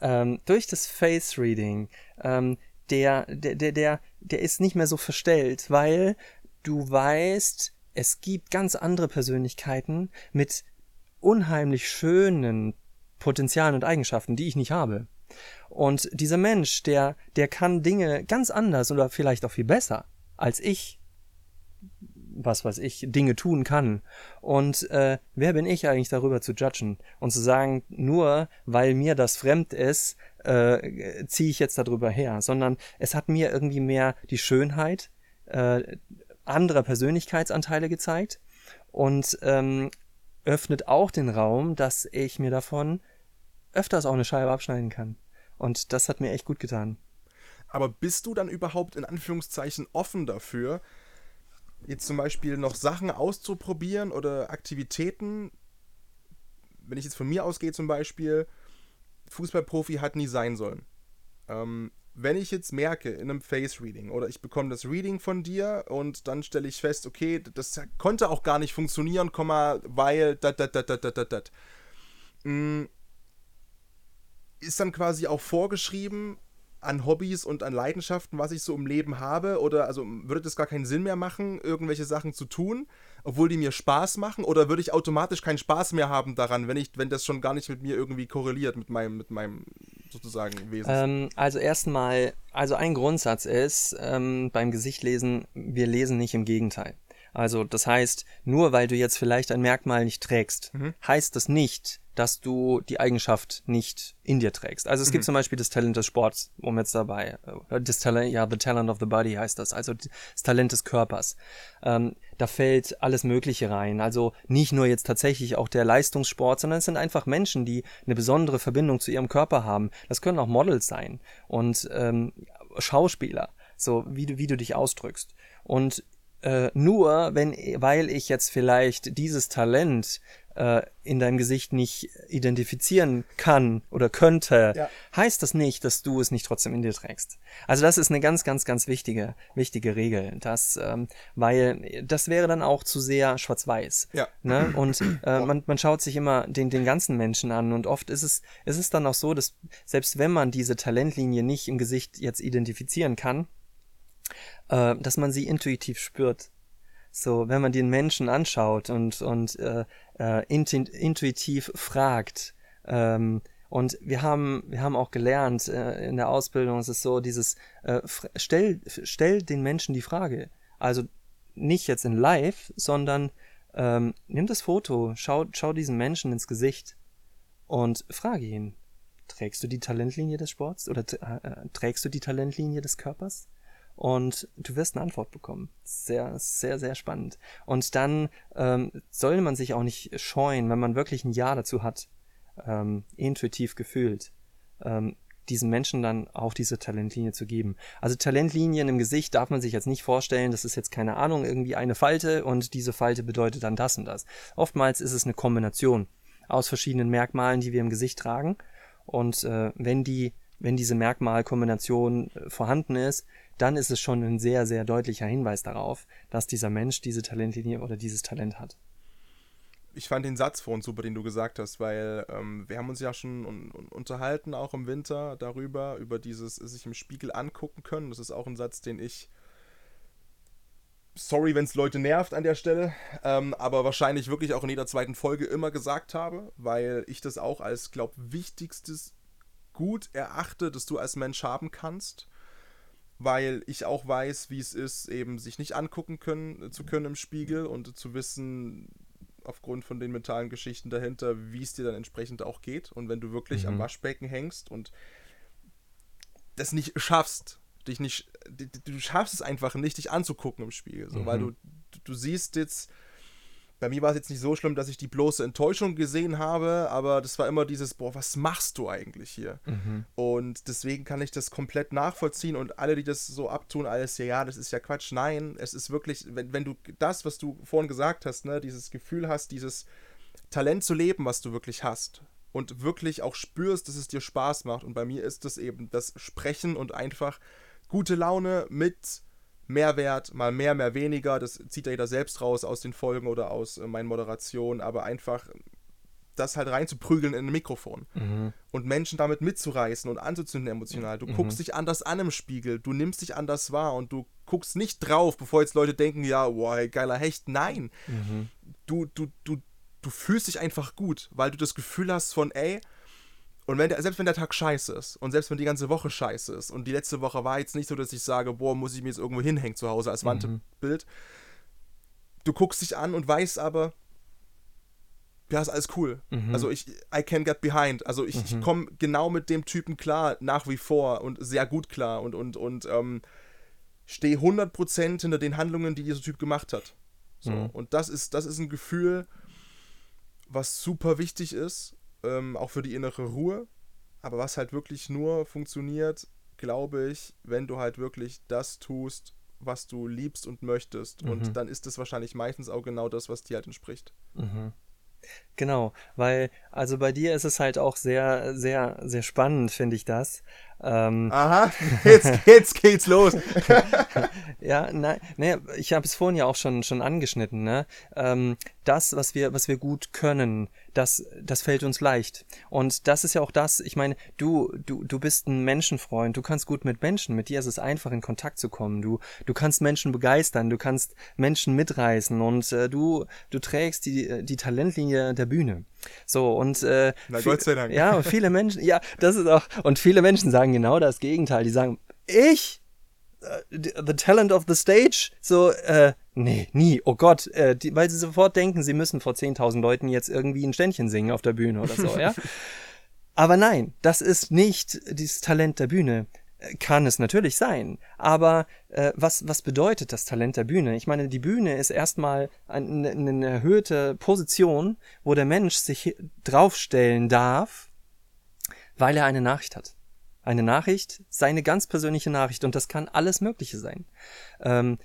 ähm, durch das Face Reading ähm, der, der, der, der, der ist nicht mehr so verstellt, weil du weißt, es gibt ganz andere Persönlichkeiten mit unheimlich schönen Potenzialen und Eigenschaften, die ich nicht habe. Und dieser Mensch, der, der kann Dinge ganz anders oder vielleicht auch viel besser als ich was weiß ich, Dinge tun kann. Und äh, wer bin ich eigentlich darüber zu judgen und zu sagen, nur weil mir das fremd ist, äh, ziehe ich jetzt darüber her, sondern es hat mir irgendwie mehr die Schönheit äh, anderer Persönlichkeitsanteile gezeigt und ähm, öffnet auch den Raum, dass ich mir davon öfters auch eine Scheibe abschneiden kann. Und das hat mir echt gut getan. Aber bist du dann überhaupt in Anführungszeichen offen dafür, jetzt zum Beispiel noch Sachen auszuprobieren oder Aktivitäten, wenn ich jetzt von mir ausgehe zum Beispiel, Fußballprofi hat nie sein sollen. Ähm, wenn ich jetzt merke in einem Face-Reading oder ich bekomme das Reading von dir und dann stelle ich fest, okay, das konnte auch gar nicht funktionieren, weil dat, dat, dat, dat, dat, dat. Mm, ist dann quasi auch vorgeschrieben, an Hobbys und an Leidenschaften, was ich so im Leben habe? Oder also würde das gar keinen Sinn mehr machen, irgendwelche Sachen zu tun, obwohl die mir Spaß machen? Oder würde ich automatisch keinen Spaß mehr haben daran, wenn ich, wenn das schon gar nicht mit mir irgendwie korreliert, mit meinem, mit meinem sozusagen Wesen? Ähm, also erstmal, also ein Grundsatz ist ähm, beim Gesichtlesen, wir lesen nicht im Gegenteil. Also das heißt, nur weil du jetzt vielleicht ein Merkmal nicht trägst, mhm. heißt das nicht, dass du die Eigenschaft nicht in dir trägst. Also es mhm. gibt zum Beispiel das Talent des Sports, um jetzt dabei, äh, das Talent, ja, the talent of the body heißt das, also das Talent des Körpers. Ähm, da fällt alles Mögliche rein. Also nicht nur jetzt tatsächlich auch der Leistungssport, sondern es sind einfach Menschen, die eine besondere Verbindung zu ihrem Körper haben. Das können auch Models sein und ähm, Schauspieler, so wie du, wie du dich ausdrückst. Und äh, nur wenn, weil ich jetzt vielleicht dieses Talent äh, in deinem Gesicht nicht identifizieren kann oder könnte, ja. heißt das nicht, dass du es nicht trotzdem in dir trägst. Also das ist eine ganz, ganz, ganz wichtige, wichtige Regel. Das, ähm, weil das wäre dann auch zu sehr schwarz-weiß. Ja. Ne? Und äh, man, man schaut sich immer den, den ganzen Menschen an und oft ist es, ist es dann auch so, dass selbst wenn man diese Talentlinie nicht im Gesicht jetzt identifizieren kann, äh, dass man sie intuitiv spürt. So, wenn man den Menschen anschaut und, und äh, äh, intuitiv fragt, ähm, und wir haben, wir haben auch gelernt äh, in der Ausbildung, es ist so dieses, äh, stell, stell den Menschen die Frage. Also nicht jetzt in live, sondern ähm, nimm das Foto, schau, schau diesen Menschen ins Gesicht und frage ihn, trägst du die Talentlinie des Sports oder äh, äh, trägst du die Talentlinie des Körpers? Und du wirst eine Antwort bekommen. Sehr, sehr, sehr spannend. Und dann ähm, soll man sich auch nicht scheuen, wenn man wirklich ein Ja dazu hat, ähm, intuitiv gefühlt, ähm, diesen Menschen dann auch diese Talentlinie zu geben. Also Talentlinien im Gesicht darf man sich jetzt nicht vorstellen, das ist jetzt keine Ahnung, irgendwie eine Falte und diese Falte bedeutet dann das und das. Oftmals ist es eine Kombination aus verschiedenen Merkmalen, die wir im Gesicht tragen. Und äh, wenn die, wenn diese Merkmalkombination äh, vorhanden ist, dann ist es schon ein sehr, sehr deutlicher Hinweis darauf, dass dieser Mensch diese Talentlinie oder dieses Talent hat ich fand den Satz vorhin super, den du gesagt hast, weil ähm, wir haben uns ja schon un un unterhalten, auch im Winter, darüber, über dieses sich im Spiegel angucken können. Das ist auch ein Satz, den ich. Sorry, wenn es Leute nervt an der Stelle, ähm, aber wahrscheinlich wirklich auch in jeder zweiten Folge immer gesagt habe, weil ich das auch als, glaub, wichtigstes Gut erachte, das du als Mensch haben kannst weil ich auch weiß, wie es ist, eben sich nicht angucken können, zu können im Spiegel und zu wissen, aufgrund von den mentalen Geschichten dahinter, wie es dir dann entsprechend auch geht. Und wenn du wirklich mhm. am Waschbecken hängst und das nicht schaffst, dich nicht, du schaffst es einfach nicht, dich anzugucken im Spiegel, so, mhm. weil du, du siehst jetzt bei mir war es jetzt nicht so schlimm, dass ich die bloße Enttäuschung gesehen habe, aber das war immer dieses, boah, was machst du eigentlich hier? Mhm. Und deswegen kann ich das komplett nachvollziehen und alle, die das so abtun, alles, ja, ja, das ist ja Quatsch. Nein, es ist wirklich, wenn, wenn du das, was du vorhin gesagt hast, ne, dieses Gefühl hast, dieses Talent zu leben, was du wirklich hast und wirklich auch spürst, dass es dir Spaß macht. Und bei mir ist es eben das Sprechen und einfach gute Laune mit Mehrwert, mal mehr, mehr weniger. Das zieht ja jeder selbst raus aus den Folgen oder aus äh, meinen Moderationen, aber einfach das halt reinzuprügeln in ein Mikrofon mhm. und Menschen damit mitzureißen und anzuzünden emotional. Du mhm. guckst dich anders an im Spiegel, du nimmst dich anders wahr und du guckst nicht drauf, bevor jetzt Leute denken, ja, boah, geiler Hecht. Nein. Mhm. Du, du, du, du fühlst dich einfach gut, weil du das Gefühl hast von, ey, und wenn der, selbst wenn der Tag scheiße ist und selbst wenn die ganze Woche scheiße ist und die letzte Woche war jetzt nicht so, dass ich sage, boah, muss ich mir jetzt irgendwo hinhängen zu Hause als mhm. Wandbild. Du guckst dich an und weißt aber, ja, ist alles cool. Mhm. Also ich, I can get behind. Also ich, mhm. ich komme genau mit dem Typen klar, nach wie vor und sehr gut klar und, und, und ähm, stehe 100% hinter den Handlungen, die dieser Typ gemacht hat. So. Mhm. Und das ist, das ist ein Gefühl, was super wichtig ist ähm, auch für die innere Ruhe. Aber was halt wirklich nur funktioniert, glaube ich, wenn du halt wirklich das tust, was du liebst und möchtest. Mhm. Und dann ist es wahrscheinlich meistens auch genau das, was dir halt entspricht. Mhm. Genau, weil, also bei dir ist es halt auch sehr, sehr, sehr spannend, finde ich das. Ähm, Aha, jetzt, jetzt geht's los. ja, nein, ne, ich habe es vorhin ja auch schon, schon angeschnitten, ne? Ähm, das, was wir, was wir gut können, das, das fällt uns leicht. Und das ist ja auch das, ich meine, du, du, du bist ein Menschenfreund, du kannst gut mit Menschen, mit dir ist es einfach in Kontakt zu kommen. Du, du kannst Menschen begeistern, du kannst Menschen mitreißen und äh, du, du trägst die, die Talentlinie der Bühne. So, und äh, Na, Gott sei Dank. Ja, viele Menschen, ja, das ist auch, und viele Menschen sagen genau das Gegenteil. Die sagen, ich, uh, the talent of the stage, so, äh, nee, nie, oh Gott, äh, die, weil sie sofort denken, sie müssen vor 10.000 Leuten jetzt irgendwie ein Ständchen singen auf der Bühne oder so, ja. Aber nein, das ist nicht dieses Talent der Bühne. Kann es natürlich sein, aber äh, was, was bedeutet das Talent der Bühne? Ich meine, die Bühne ist erstmal eine, eine erhöhte Position, wo der Mensch sich draufstellen darf, weil er eine Nachricht hat. Eine Nachricht, seine ganz persönliche Nachricht, und das kann alles Mögliche sein, ähm,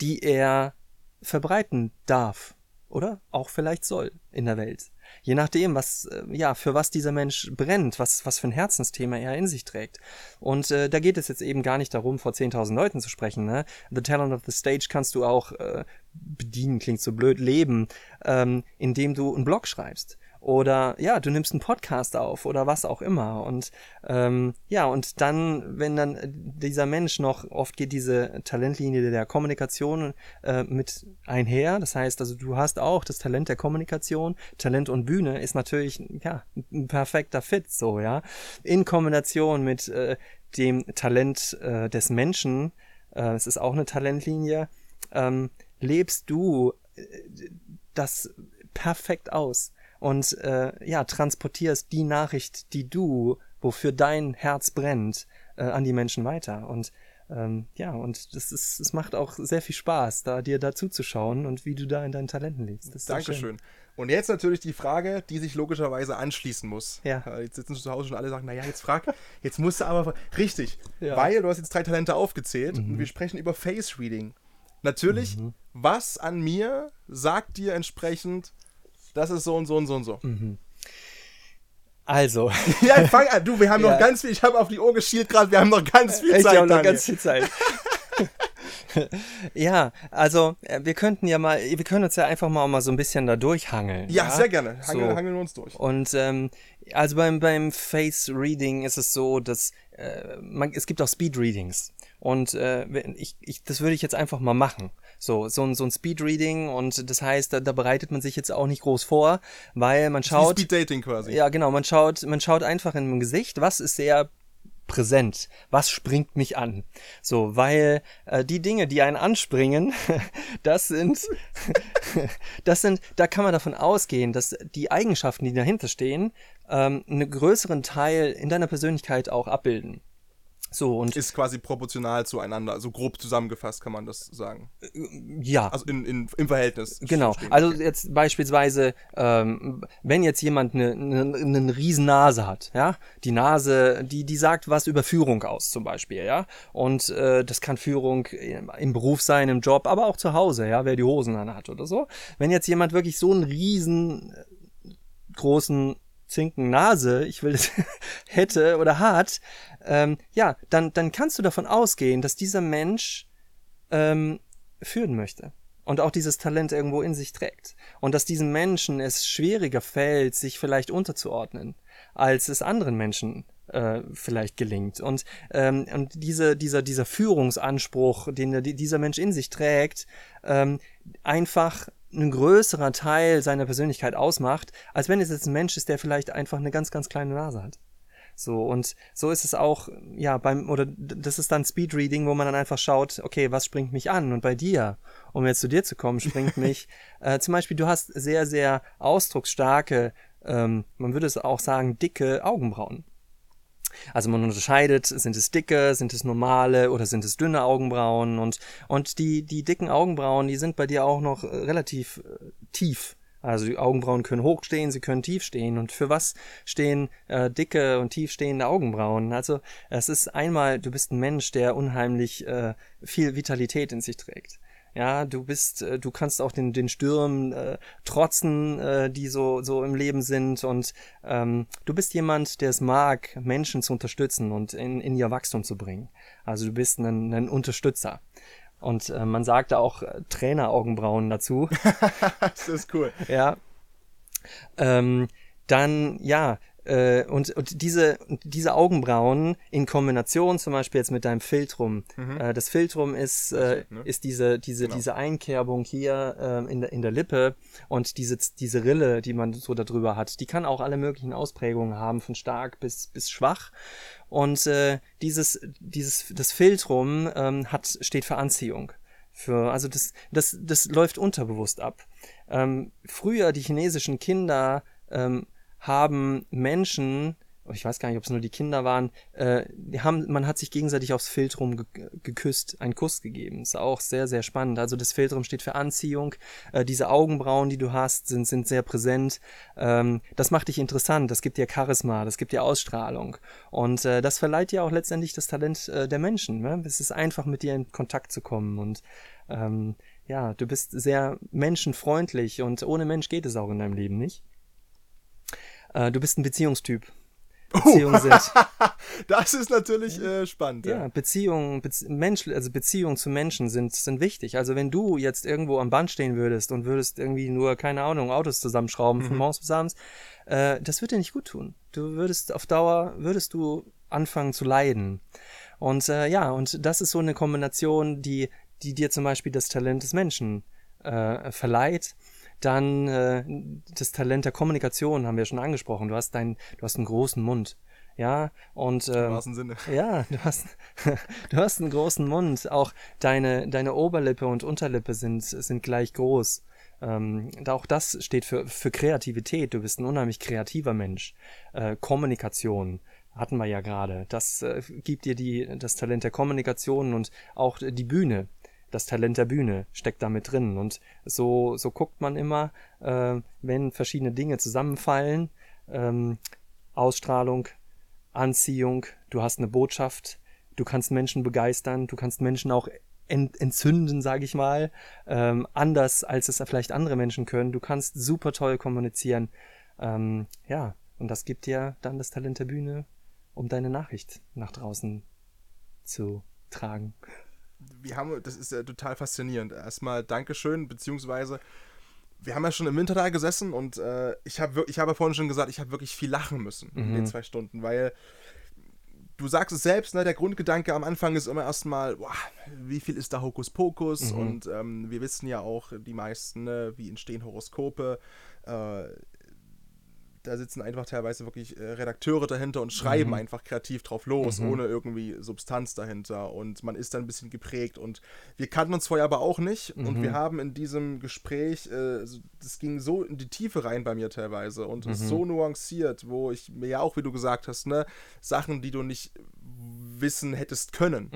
die er verbreiten darf oder auch vielleicht soll in der Welt. Je nachdem, was, äh, ja, für was dieser Mensch brennt, was, was für ein Herzensthema er in sich trägt. Und äh, da geht es jetzt eben gar nicht darum, vor 10.000 Leuten zu sprechen. Ne? The Talent of the Stage kannst du auch äh, bedienen, klingt so blöd, leben, ähm, indem du einen Blog schreibst oder ja, du nimmst einen Podcast auf oder was auch immer. Und ähm, ja, und dann, wenn dann dieser Mensch noch, oft geht diese Talentlinie der Kommunikation äh, mit einher. Das heißt also, du hast auch das Talent der Kommunikation. Talent und Bühne ist natürlich ja ein perfekter Fit, so ja. In Kombination mit äh, dem Talent äh, des Menschen, äh, es ist auch eine Talentlinie, ähm, lebst du äh, das perfekt aus und äh, ja, transportierst die Nachricht, die du, wofür dein Herz brennt, äh, an die Menschen weiter. Und ähm, ja, und das ist, es macht auch sehr viel Spaß, da dir dazu zu schauen und wie du da in deinen Talenten lebst. Das Dankeschön. Und jetzt natürlich die Frage, die sich logischerweise anschließen muss. Ja. Jetzt sitzen zu Hause schon alle sagen, naja, jetzt frag, jetzt musst du aber. Richtig, Ja. weil du hast jetzt drei Talente aufgezählt und wir sprechen über Face Reading. Natürlich, was an mir sagt dir entsprechend, das ist so und so und so und so. Also, Ja, fang an. Du, wir haben Ja. noch ganz viel, ich habe auf die Uhr geschielt gerade, wir haben noch ganz viel ich Zeit. habe noch Daniel. ganz viel Zeit. ja, also äh, wir könnten ja mal, wir können uns ja einfach mal, mal so ein bisschen da durchhangeln. ja, sehr gerne. Hangeln, So. hangeln wir uns durch. Und ähm, also beim, beim Face Reading ist es so, dass äh, man, es gibt auch Speed Readings. Und äh, ich, ich, das würde ich jetzt einfach mal machen. So, so ein, so ein Speed Reading und das heißt, da, da bereitet man sich jetzt auch nicht groß vor, weil man schaut. Speed Dating quasi. Ja, genau, man schaut, man schaut einfach in dem Gesicht, was ist sehr präsent, was springt mich an. So, weil äh, die Dinge, die einen anspringen, das sind, das sind, da kann man davon ausgehen, dass die Eigenschaften, die dahinter stehen, ähm, einen größeren Teil in deiner Persönlichkeit auch abbilden. So, und Ist quasi proportional zueinander, also grob zusammengefasst kann man das sagen. ja. Also in, in, im Verhältnis. Genau, stehen. also jetzt beispielsweise, ähm, wenn jetzt jemand eine, eine, eine riesen Nase hat, ja, die Nase, die, die sagt was über Führung aus zum Beispiel, ja, und äh, das kann Führung im, Beruf sein, im Job, aber auch zu Hause, ja, wer die Hosen an hat oder so. Wenn jetzt jemand wirklich so einen riesen äh, großen Zinken Nase, ich will hätte oder hat, ähm, ja, dann, dann kannst du davon ausgehen, dass dieser Mensch ähm, führen möchte und auch dieses Talent irgendwo in sich trägt. Und dass diesem Menschen es schwieriger fällt, sich vielleicht unterzuordnen, als es anderen Menschen äh, vielleicht gelingt. Und, ähm, und diese, dieser, dieser Führungsanspruch, den dieser Mensch in sich trägt, ähm, einfach ein größerer Teil seiner Persönlichkeit ausmacht, als wenn es jetzt ein Mensch ist, der vielleicht einfach eine ganz, ganz kleine Nase hat. So, und so ist es auch, ja, beim, oder das ist dann Speedreading, wo man dann einfach schaut, okay, was springt mich an? Und bei dir, um jetzt zu dir zu kommen, springt mich, äh, zum Beispiel, du hast sehr, sehr ausdrucksstarke, ähm, man würde es auch sagen, dicke Augenbrauen. Also man unterscheidet, sind es dicke, sind es normale oder sind es dünne Augenbrauen und, und die, die dicken Augenbrauen, die sind bei dir auch noch äh, relativ äh, tief. Also die Augenbrauen können hoch stehen, sie können tief stehen. Und für was stehen äh, dicke und tief stehende Augenbrauen? Also es ist einmal, du bist ein Mensch, der unheimlich äh, viel Vitalität in sich trägt. Ja, du bist, äh, du kannst auch den, den Stürmen äh, trotzen, äh, die so, so im Leben sind. Und ähm, du bist jemand, der es mag, Menschen zu unterstützen und in, in ihr Wachstum zu bringen. Also du bist ein, ein Unterstützer. Und äh, man sagt da auch äh, Traineraugenbrauen dazu. das ist cool. ja. Ähm, dann, ja, äh, und, und diese, diese Augenbrauen in Kombination zum Beispiel jetzt mit deinem Filtrum. Äh, das Filtrum ist, äh, ne? ist diese, diese, Genau. diese Einkerbung hier ähm, in, der, in der Lippe und diese, diese Rille, die man so darüber hat, die kann auch alle möglichen Ausprägungen haben, von stark bis, bis schwach. Und äh, dieses, dieses, das Filtrum ähm, hat, steht für Anziehung. Für, also das, das, das läuft unterbewusst ab. Ähm, früher die chinesischen Kinder ähm, haben Menschen, ich weiß gar nicht, ob es nur die Kinder waren, äh, die haben, man hat sich gegenseitig aufs Filtrum ge geküsst, einen Kuss gegeben. Ist auch sehr, sehr spannend. Also das Filtrum steht für Anziehung. Äh, diese Augenbrauen, die du hast, sind, sind sehr präsent. Ähm, das macht dich interessant, das gibt dir Charisma, das gibt dir Ausstrahlung. Und äh, das verleiht dir auch letztendlich das Talent äh, der Menschen. Ne? Es ist einfach, mit dir in Kontakt zu kommen. Und ähm, ja, du bist sehr menschenfreundlich und ohne Mensch geht es auch in deinem Leben nicht. Äh, du bist ein Beziehungstyp. Beziehungen sind. das ist natürlich äh, spannend. Ja, Beziehungen, Bezie Mensch, also Beziehungen zu Menschen sind, sind wichtig. Also wenn du jetzt irgendwo am Band stehen würdest und würdest irgendwie nur, keine Ahnung, Autos zusammenschrauben von morgens bis abends, äh, das würde dir nicht gut tun. Du würdest auf Dauer, würdest du anfangen zu leiden. Und äh, ja, und das ist so eine Kombination, die, die dir zum Beispiel das Talent des Menschen äh, verleiht. Dann äh, das Talent der Kommunikation haben wir schon angesprochen. Du hast dein, du hast einen großen Mund. Ja, und ähm, Im wahrsten Sinne. ja, du hast, du hast einen großen Mund. Auch deine, deine Oberlippe und Unterlippe sind, sind gleich groß. Ähm, auch das steht für, für Kreativität. Du bist ein unheimlich kreativer Mensch. Äh, Kommunikation hatten wir ja gerade. Das äh, gibt dir die, das Talent der Kommunikation und auch die Bühne. Das Talent der Bühne steckt da mit drin. Und so, so guckt man immer, äh, wenn verschiedene Dinge zusammenfallen. Ähm, Ausstrahlung, Anziehung, du hast eine Botschaft, du kannst Menschen begeistern, du kannst Menschen auch ent entzünden, sage ich mal, ähm, anders als es vielleicht andere Menschen können. Du kannst super toll kommunizieren. Ähm, ja, und das gibt dir dann das Talent der Bühne, um deine Nachricht nach draußen zu tragen. Wir haben, das ist ja total faszinierend. Erstmal Dankeschön, beziehungsweise wir haben ja schon im Winter da gesessen und äh, ich habe ich hab ja vorhin schon gesagt, ich habe wirklich viel lachen müssen in den zwei Stunden, weil du sagst es selbst, ne, der Grundgedanke am Anfang ist immer erstmal, boah, wie viel ist da Hokuspokus? Und ähm, wir wissen ja auch, die meisten, ne, wie entstehen Horoskope. Äh, da sitzen einfach teilweise wirklich äh, Redakteure dahinter und schreiben einfach kreativ drauf los, ohne irgendwie Substanz dahinter. Und man ist dann ein bisschen geprägt. Und wir kannten uns vorher aber auch nicht. Und wir haben in diesem Gespräch, äh, so- das ging so in die Tiefe rein bei mir teilweise und ist so nuanciert, wo ich mir ja auch, wie du gesagt hast, ne, Sachen, die du nicht wissen hättest können.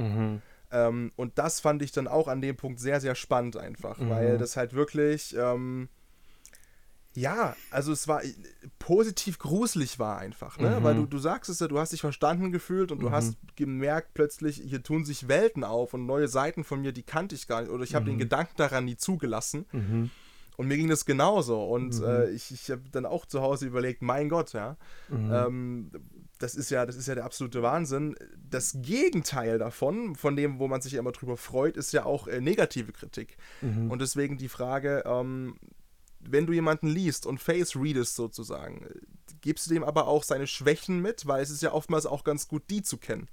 Ähm, und das fand ich dann auch an dem Punkt sehr, sehr spannend einfach, weil das halt wirklich, ähm, ja, also es war äh, positiv gruselig war einfach, ne? Weil du, du sagst es ja, du hast dich verstanden gefühlt und du hast gemerkt plötzlich, hier tun sich Welten auf und neue Seiten von mir, die kannte ich gar nicht. Oder ich habe den Gedanken daran nie zugelassen. Und mir ging das genauso. Und äh, ich, ich habe dann auch zu Hause überlegt, mein Gott, ja. Ähm, das ist ja, das ist ja der absolute Wahnsinn. Das Gegenteil davon, von dem, wo man sich ja immer drüber freut, ist ja auch äh, negative Kritik. Und deswegen die Frage, ähm, wenn du jemanden liest und face readest sozusagen, gibst du dem aber auch seine Schwächen mit, weil es ist ja oftmals auch ganz gut, die zu kennen.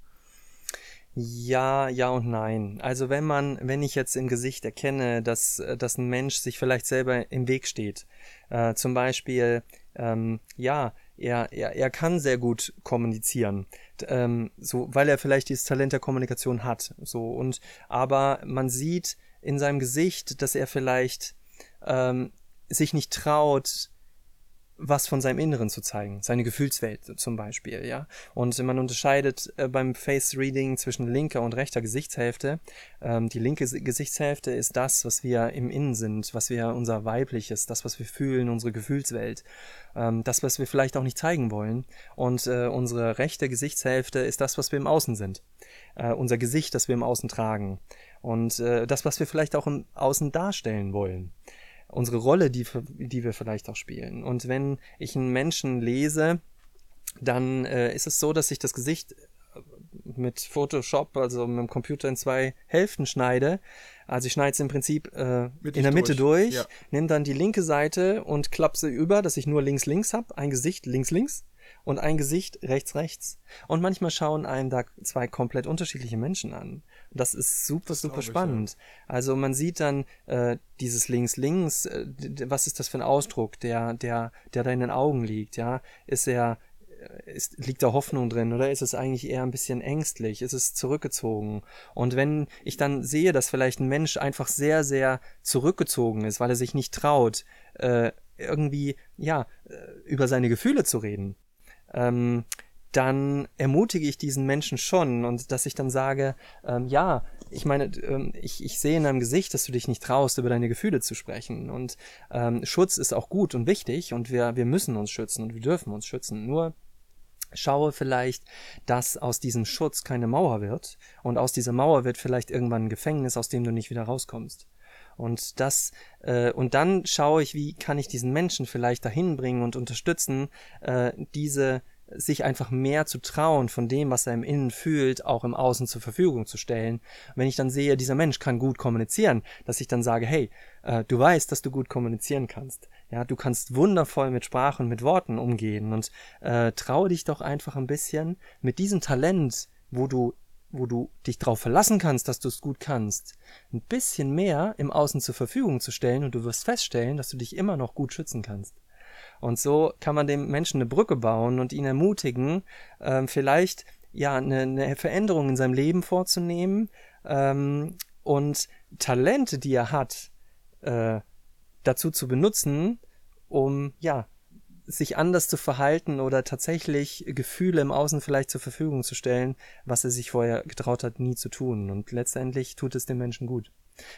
Ja, ja und nein. Also wenn man, wenn ich jetzt im Gesicht erkenne, dass, dass ein Mensch sich vielleicht selber im Weg steht, äh, zum Beispiel, ähm, ja, er, er, er kann sehr gut kommunizieren, ähm, so, weil er vielleicht dieses Talent der Kommunikation hat, so und aber man sieht in seinem Gesicht, dass er vielleicht ähm, sich nicht traut, was von seinem Inneren zu zeigen, seine Gefühlswelt zum Beispiel, ja. Und man unterscheidet äh, beim Face Reading zwischen linker und rechter Gesichtshälfte. Ähm, die linke Gesichtshälfte ist das, was wir im Innen sind, was wir unser weibliches, das, was wir fühlen, unsere Gefühlswelt, ähm, das, was wir vielleicht auch nicht zeigen wollen. Und äh, unsere rechte Gesichtshälfte ist das, was wir im Außen sind, äh, unser Gesicht, das wir im Außen tragen und äh, das, was wir vielleicht auch im Außen darstellen wollen unsere Rolle, die, wir- die wir vielleicht auch spielen. Und wenn ich einen Menschen lese, dann äh, ist es so, dass ich das Gesicht äh, mit Photoshop, also mit dem Computer in zwei Hälften schneide. Also ich schneide es im Prinzip äh, in der Mitte durch, durch, ja. nehme dann die linke Seite und klappe sie über, dass ich nur links-links habe, ein Gesicht links-links und ein Gesicht rechts-rechts. Und manchmal schauen einem da zwei komplett unterschiedliche Menschen an. Das ist super, super glaub ich, ja. spannend. Also man sieht dann äh, dieses links-links, äh, was ist das für ein Ausdruck, der, der, der da in den Augen liegt, ja? Ist er, äh, ist, liegt da Hoffnung drin oder ist es eigentlich eher ein bisschen ängstlich? Ist es zurückgezogen? Und wenn ich dann sehe, dass vielleicht ein Mensch einfach sehr, sehr zurückgezogen ist, weil er sich nicht traut, äh, irgendwie, ja, äh, über seine Gefühle zu reden, ähm, dann ermutige ich diesen Menschen schon und dass ich dann sage, ähm, ja, ich meine, ähm, ich, ich sehe in deinem Gesicht, dass du dich nicht traust, über deine Gefühle zu sprechen. Und ähm, Schutz ist auch gut und wichtig und wir, wir müssen uns schützen und wir dürfen uns schützen. Nur schaue vielleicht, dass aus diesem Schutz keine Mauer wird und aus dieser Mauer wird vielleicht irgendwann ein Gefängnis, aus dem du nicht wieder rauskommst. Und das, äh, und dann schaue ich, wie kann ich diesen Menschen vielleicht dahin bringen und unterstützen, äh, diese, sich einfach mehr zu trauen, von dem, was er im Innen fühlt, auch im Außen zur Verfügung zu stellen. Und wenn ich dann sehe, dieser Mensch kann gut kommunizieren, dass ich dann sage, hey, äh, du weißt, dass du gut kommunizieren kannst. Ja, du kannst wundervoll mit Sprache und mit Worten umgehen und äh, traue dich doch einfach ein bisschen mit diesem Talent, wo du wo du dich darauf verlassen kannst, dass du es gut kannst, ein bisschen mehr im Außen zur Verfügung zu stellen und du wirst feststellen, dass du dich immer noch gut schützen kannst. Und so kann man dem Menschen eine Brücke bauen und ihn ermutigen, ähm, vielleicht ja eine, eine Veränderung in seinem Leben vorzunehmen ähm, und Talente, die er hat, äh, dazu zu benutzen, um ja sich anders zu verhalten oder tatsächlich Gefühle im Außen vielleicht zur Verfügung zu stellen, was er sich vorher getraut hat, nie zu tun. Und letztendlich tut es dem Menschen gut.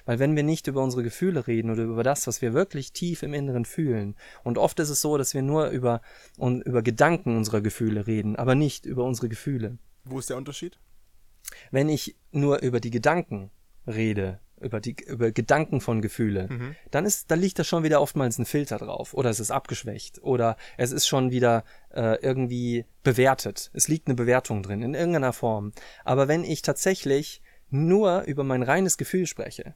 Weil wenn wir nicht über unsere Gefühle reden oder über das, was wir wirklich tief im Inneren fühlen, und oft ist es so, dass wir nur über, um, über Gedanken unserer Gefühle reden, aber nicht über unsere Gefühle. Wo ist der Unterschied? Wenn ich nur über die Gedanken rede, über die über Gedanken von Gefühle, mhm. dann ist da liegt da schon wieder oftmals ein Filter drauf oder es ist abgeschwächt oder es ist schon wieder äh, irgendwie bewertet. Es liegt eine Bewertung drin in irgendeiner Form. Aber wenn ich tatsächlich nur über mein reines Gefühl spreche,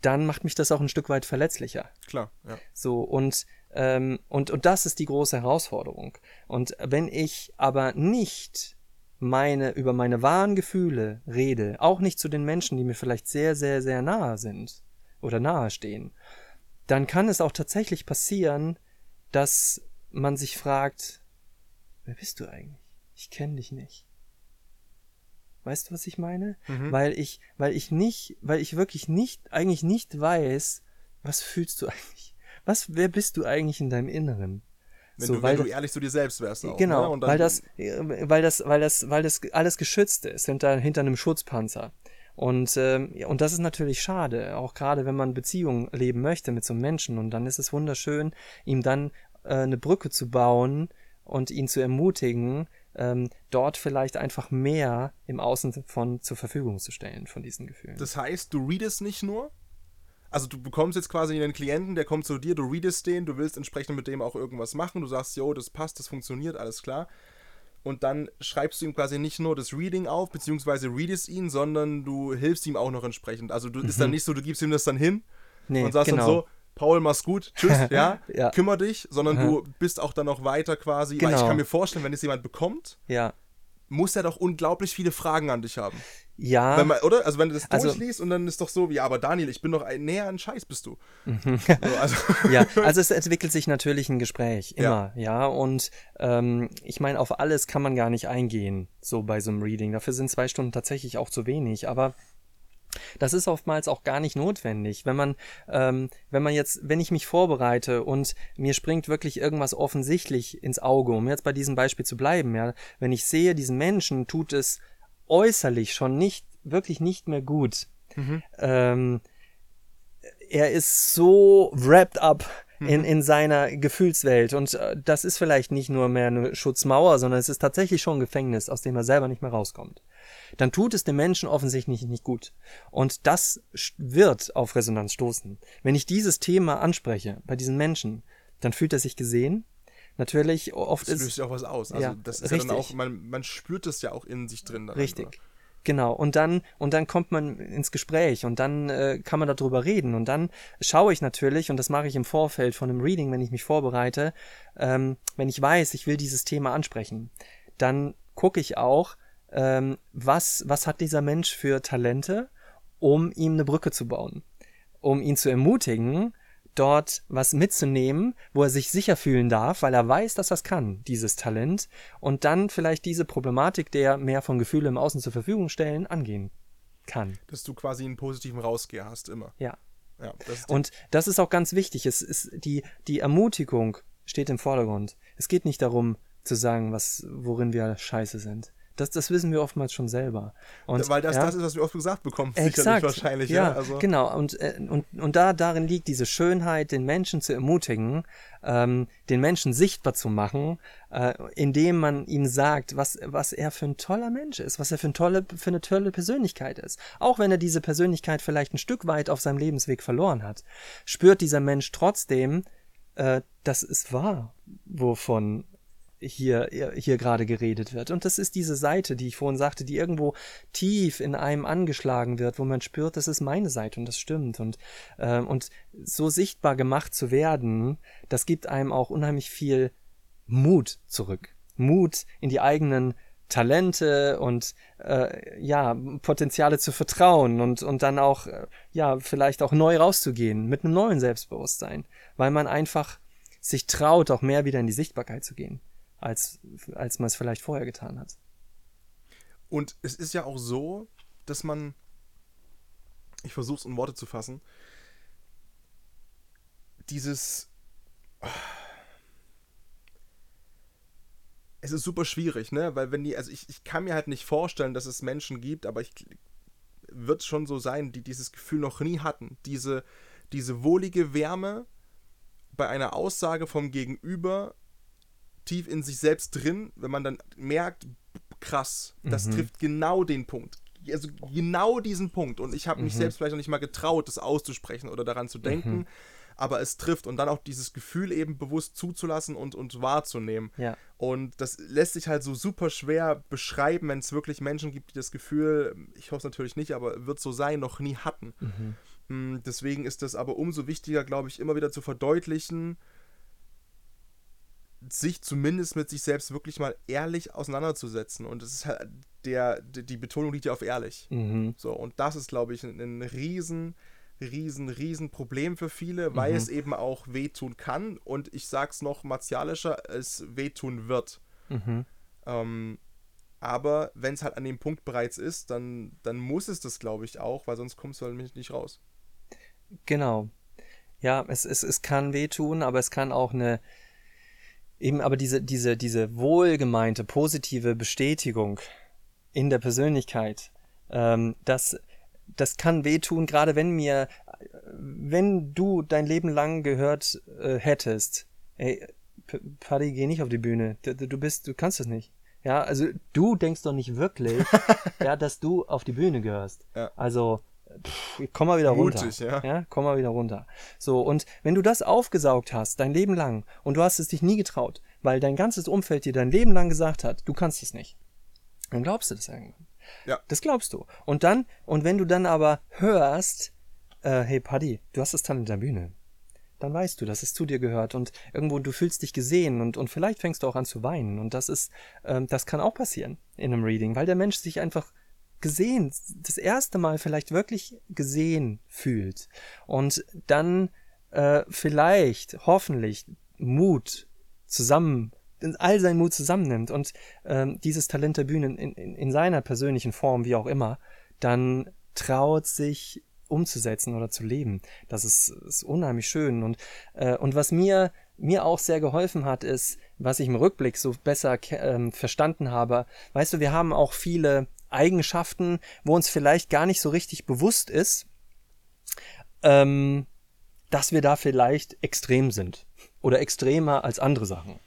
dann macht mich das auch ein Stück weit verletzlicher. Klar, ja. So, und, ähm, und, und das ist die große Herausforderung. Und wenn ich aber nicht meine, über meine wahren Gefühle rede, auch nicht zu den Menschen, die mir vielleicht sehr, sehr, sehr nahe sind oder nahe stehen, dann kann es auch tatsächlich passieren, dass man sich fragt, wer bist du eigentlich? Ich kenne dich nicht. Weißt du, was ich meine? Mhm. Weil ich, weil ich nicht, weil ich wirklich nicht, eigentlich nicht weiß, was fühlst du eigentlich? Was, wer bist du eigentlich in deinem Inneren? Wenn, so, du, weil wenn du ehrlich zu dir selbst wärst auch. Genau, ne? weil das, weil das, weil das, weil das alles geschützt ist hinter, hinter einem Schutzpanzer. Und, ähm, und das ist natürlich schade, auch gerade wenn man Beziehungen leben möchte mit so einem Menschen. Und dann ist es wunderschön, ihm dann äh, eine Brücke zu bauen und ihn zu ermutigen, ähm, dort vielleicht einfach mehr im Außen von zur Verfügung zu stellen von diesen Gefühlen. Das heißt, du readest nicht nur, also du bekommst jetzt quasi einen Klienten, der kommt zu dir, du readest den, du willst entsprechend mit dem auch irgendwas machen, du sagst, jo, das passt, das funktioniert, alles klar. Und dann schreibst du ihm quasi nicht nur das Reading auf, beziehungsweise readest ihn, sondern du hilfst ihm auch noch entsprechend. Also du mhm. ist dann nicht so, du gibst ihm das dann hin nee, und sagst genau. dann so, Paul, mach's gut, tschüss, ja, ja. kümmere dich, sondern Aha. du bist auch dann noch weiter quasi, genau. weil ich genau. kann mir vorstellen, wenn es jemand bekommt, ja. muss er doch unglaublich viele Fragen an dich haben. Ja. Man, oder? Also wenn du das also, durchliest und dann ist doch so, ja, aber Daniel, ich bin doch ein, näher an Scheiß bist du. Mhm. so, also. ja, also es entwickelt sich natürlich ein Gespräch, immer, ja. ja und ähm, ich meine, auf alles kann man gar nicht eingehen, so bei so einem Reading. Dafür sind zwei Stunden tatsächlich auch zu wenig, aber das ist oftmals auch gar nicht notwendig. Wenn man, ähm, wenn man jetzt, wenn ich mich vorbereite und mir springt wirklich irgendwas offensichtlich ins Auge, um jetzt bei diesem Beispiel zu bleiben, ja, wenn ich sehe, diesen Menschen tut es äußerlich schon nicht, wirklich nicht mehr gut. Mhm. Ähm, er ist so wrapped up in, mhm. in seiner Gefühlswelt. Und äh, das ist vielleicht nicht nur mehr eine Schutzmauer, sondern es ist tatsächlich schon ein Gefängnis, aus dem er selber nicht mehr rauskommt. Dann tut es dem Menschen offensichtlich nicht gut. Und das wird auf Resonanz stoßen. Wenn ich dieses Thema anspreche bei diesen Menschen, dann fühlt er sich gesehen. Natürlich, oft das ist. Das löst ja auch was aus. Also, ja, das ist richtig. ja dann auch, man, man spürt es ja auch in sich drin. Dann richtig. Oder? Genau, und dann, und dann kommt man ins Gespräch und dann äh, kann man darüber reden. Und dann schaue ich natürlich, und das mache ich im Vorfeld von einem Reading, wenn ich mich vorbereite, ähm, wenn ich weiß, ich will dieses Thema ansprechen, dann gucke ich auch, ähm, was, was hat dieser Mensch für Talente, um ihm eine Brücke zu bauen, um ihn zu ermutigen, dort was mitzunehmen, wo er sich sicher fühlen darf, weil er weiß, dass er es kann, dieses Talent, und dann vielleicht diese Problematik der mehr von Gefühle im Außen zur Verfügung stellen, angehen kann. Dass du quasi einen positiven Rausgeher hast, immer. Ja. ja das und das ist auch ganz wichtig. Es ist die, die Ermutigung steht im Vordergrund. Es geht nicht darum, zu sagen, was, worin wir scheiße sind. Das, das wissen wir oftmals schon selber. Und, Weil das ja, das ist, was wir oft gesagt bekommen, exakt, wahrscheinlich. Ja, ja also. genau. Und, äh, und, und da darin liegt diese Schönheit, den Menschen zu ermutigen, ähm, den Menschen sichtbar zu machen, äh, indem man ihm sagt, was, was er für ein toller Mensch ist, was er für, ein tolle, für eine tolle Persönlichkeit ist. Auch wenn er diese Persönlichkeit vielleicht ein Stück weit auf seinem Lebensweg verloren hat, spürt dieser Mensch trotzdem, äh, das ist wahr, wovon hier, hier gerade geredet wird. Und das ist diese Seite, die ich vorhin sagte, die irgendwo tief in einem angeschlagen wird, wo man spürt, das ist meine Seite und das stimmt. Und, äh, und so sichtbar gemacht zu werden, das gibt einem auch unheimlich viel Mut zurück. Mut in die eigenen Talente und äh, ja, Potenziale zu vertrauen und, und dann auch, äh, ja, vielleicht auch neu rauszugehen mit einem neuen Selbstbewusstsein, weil man einfach sich traut, auch mehr wieder in die Sichtbarkeit zu gehen als, als man es vielleicht vorher getan hat. Und es ist ja auch so, dass man, ich versuche es in Worte zu fassen, dieses, es ist super schwierig, ne, weil wenn die, also ich, ich kann mir halt nicht vorstellen, dass es Menschen gibt, aber ich wird schon so sein, die dieses Gefühl noch nie hatten, diese, diese wohlige Wärme bei einer Aussage vom Gegenüber, tief in sich selbst drin, wenn man dann merkt, krass, das mhm. trifft genau den Punkt. Also genau diesen Punkt. Und ich habe mich mhm. selbst vielleicht noch nicht mal getraut, das auszusprechen oder daran zu denken. Mhm. Aber es trifft und dann auch dieses Gefühl eben bewusst zuzulassen und, und wahrzunehmen. Ja. Und das lässt sich halt so super schwer beschreiben, wenn es wirklich Menschen gibt, die das Gefühl, ich hoffe es natürlich nicht, aber wird so sein, noch nie hatten. Mhm. Hm, deswegen ist das aber umso wichtiger, glaube ich, immer wieder zu verdeutlichen, sich zumindest mit sich selbst wirklich mal ehrlich auseinanderzusetzen. Und es ist halt der, die Betonung liegt ja auf ehrlich. Mhm. So, und das ist, glaube ich, ein, ein riesen, riesen, riesen Problem für viele, weil mhm. es eben auch wehtun kann. Und ich sag's noch martialischer, es wehtun wird. Mhm. Ähm, aber wenn es halt an dem Punkt bereits ist, dann, dann muss es das, glaube ich, auch, weil sonst kommst du halt nicht raus. Genau. Ja, es, es, es kann wehtun, aber es kann auch eine, eben aber diese, diese, diese wohlgemeinte, positive Bestätigung in der Persönlichkeit, ähm, das, das kann wehtun, gerade wenn mir, wenn du dein Leben lang gehört äh, hättest, ey, Paddy, geh nicht auf die Bühne, du, du bist, du kannst das nicht. Ja, also du denkst doch nicht wirklich, ja, dass du auf die Bühne gehörst. Ja. Also, pff, komm mal wieder runter. Mutig, ja. ja. Komm mal wieder runter. So, und wenn du das aufgesaugt hast, dein Leben lang, und du hast es dich nie getraut, weil dein ganzes Umfeld dir dein Leben lang gesagt hat, du kannst es nicht, dann glaubst du das irgendwann. Ja. Das glaubst du. Und dann, und wenn du dann aber hörst, äh, hey Paddy, du hast das Talent der Bühne, dann weißt du, dass es zu dir gehört und irgendwo du fühlst dich gesehen und, und vielleicht fängst du auch an zu weinen. Und das ist, ähm, das kann auch passieren in einem Reading, weil der Mensch sich einfach gesehen, das erste Mal vielleicht wirklich gesehen fühlt und dann äh, vielleicht, hoffentlich Mut zusammen, all seinen Mut zusammennimmt und ähm, dieses Talent der Bühne in, in, in seiner persönlichen Form, wie auch immer, dann traut sich umzusetzen oder zu leben. Das ist, ist unheimlich schön. Und, äh, und was mir, mir auch sehr geholfen hat, ist, was ich im Rückblick so besser ähm, verstanden habe. Weißt du, wir haben auch viele Eigenschaften, wo uns vielleicht gar nicht so richtig bewusst ist, ähm, dass wir da vielleicht extrem sind oder extremer als andere Sachen.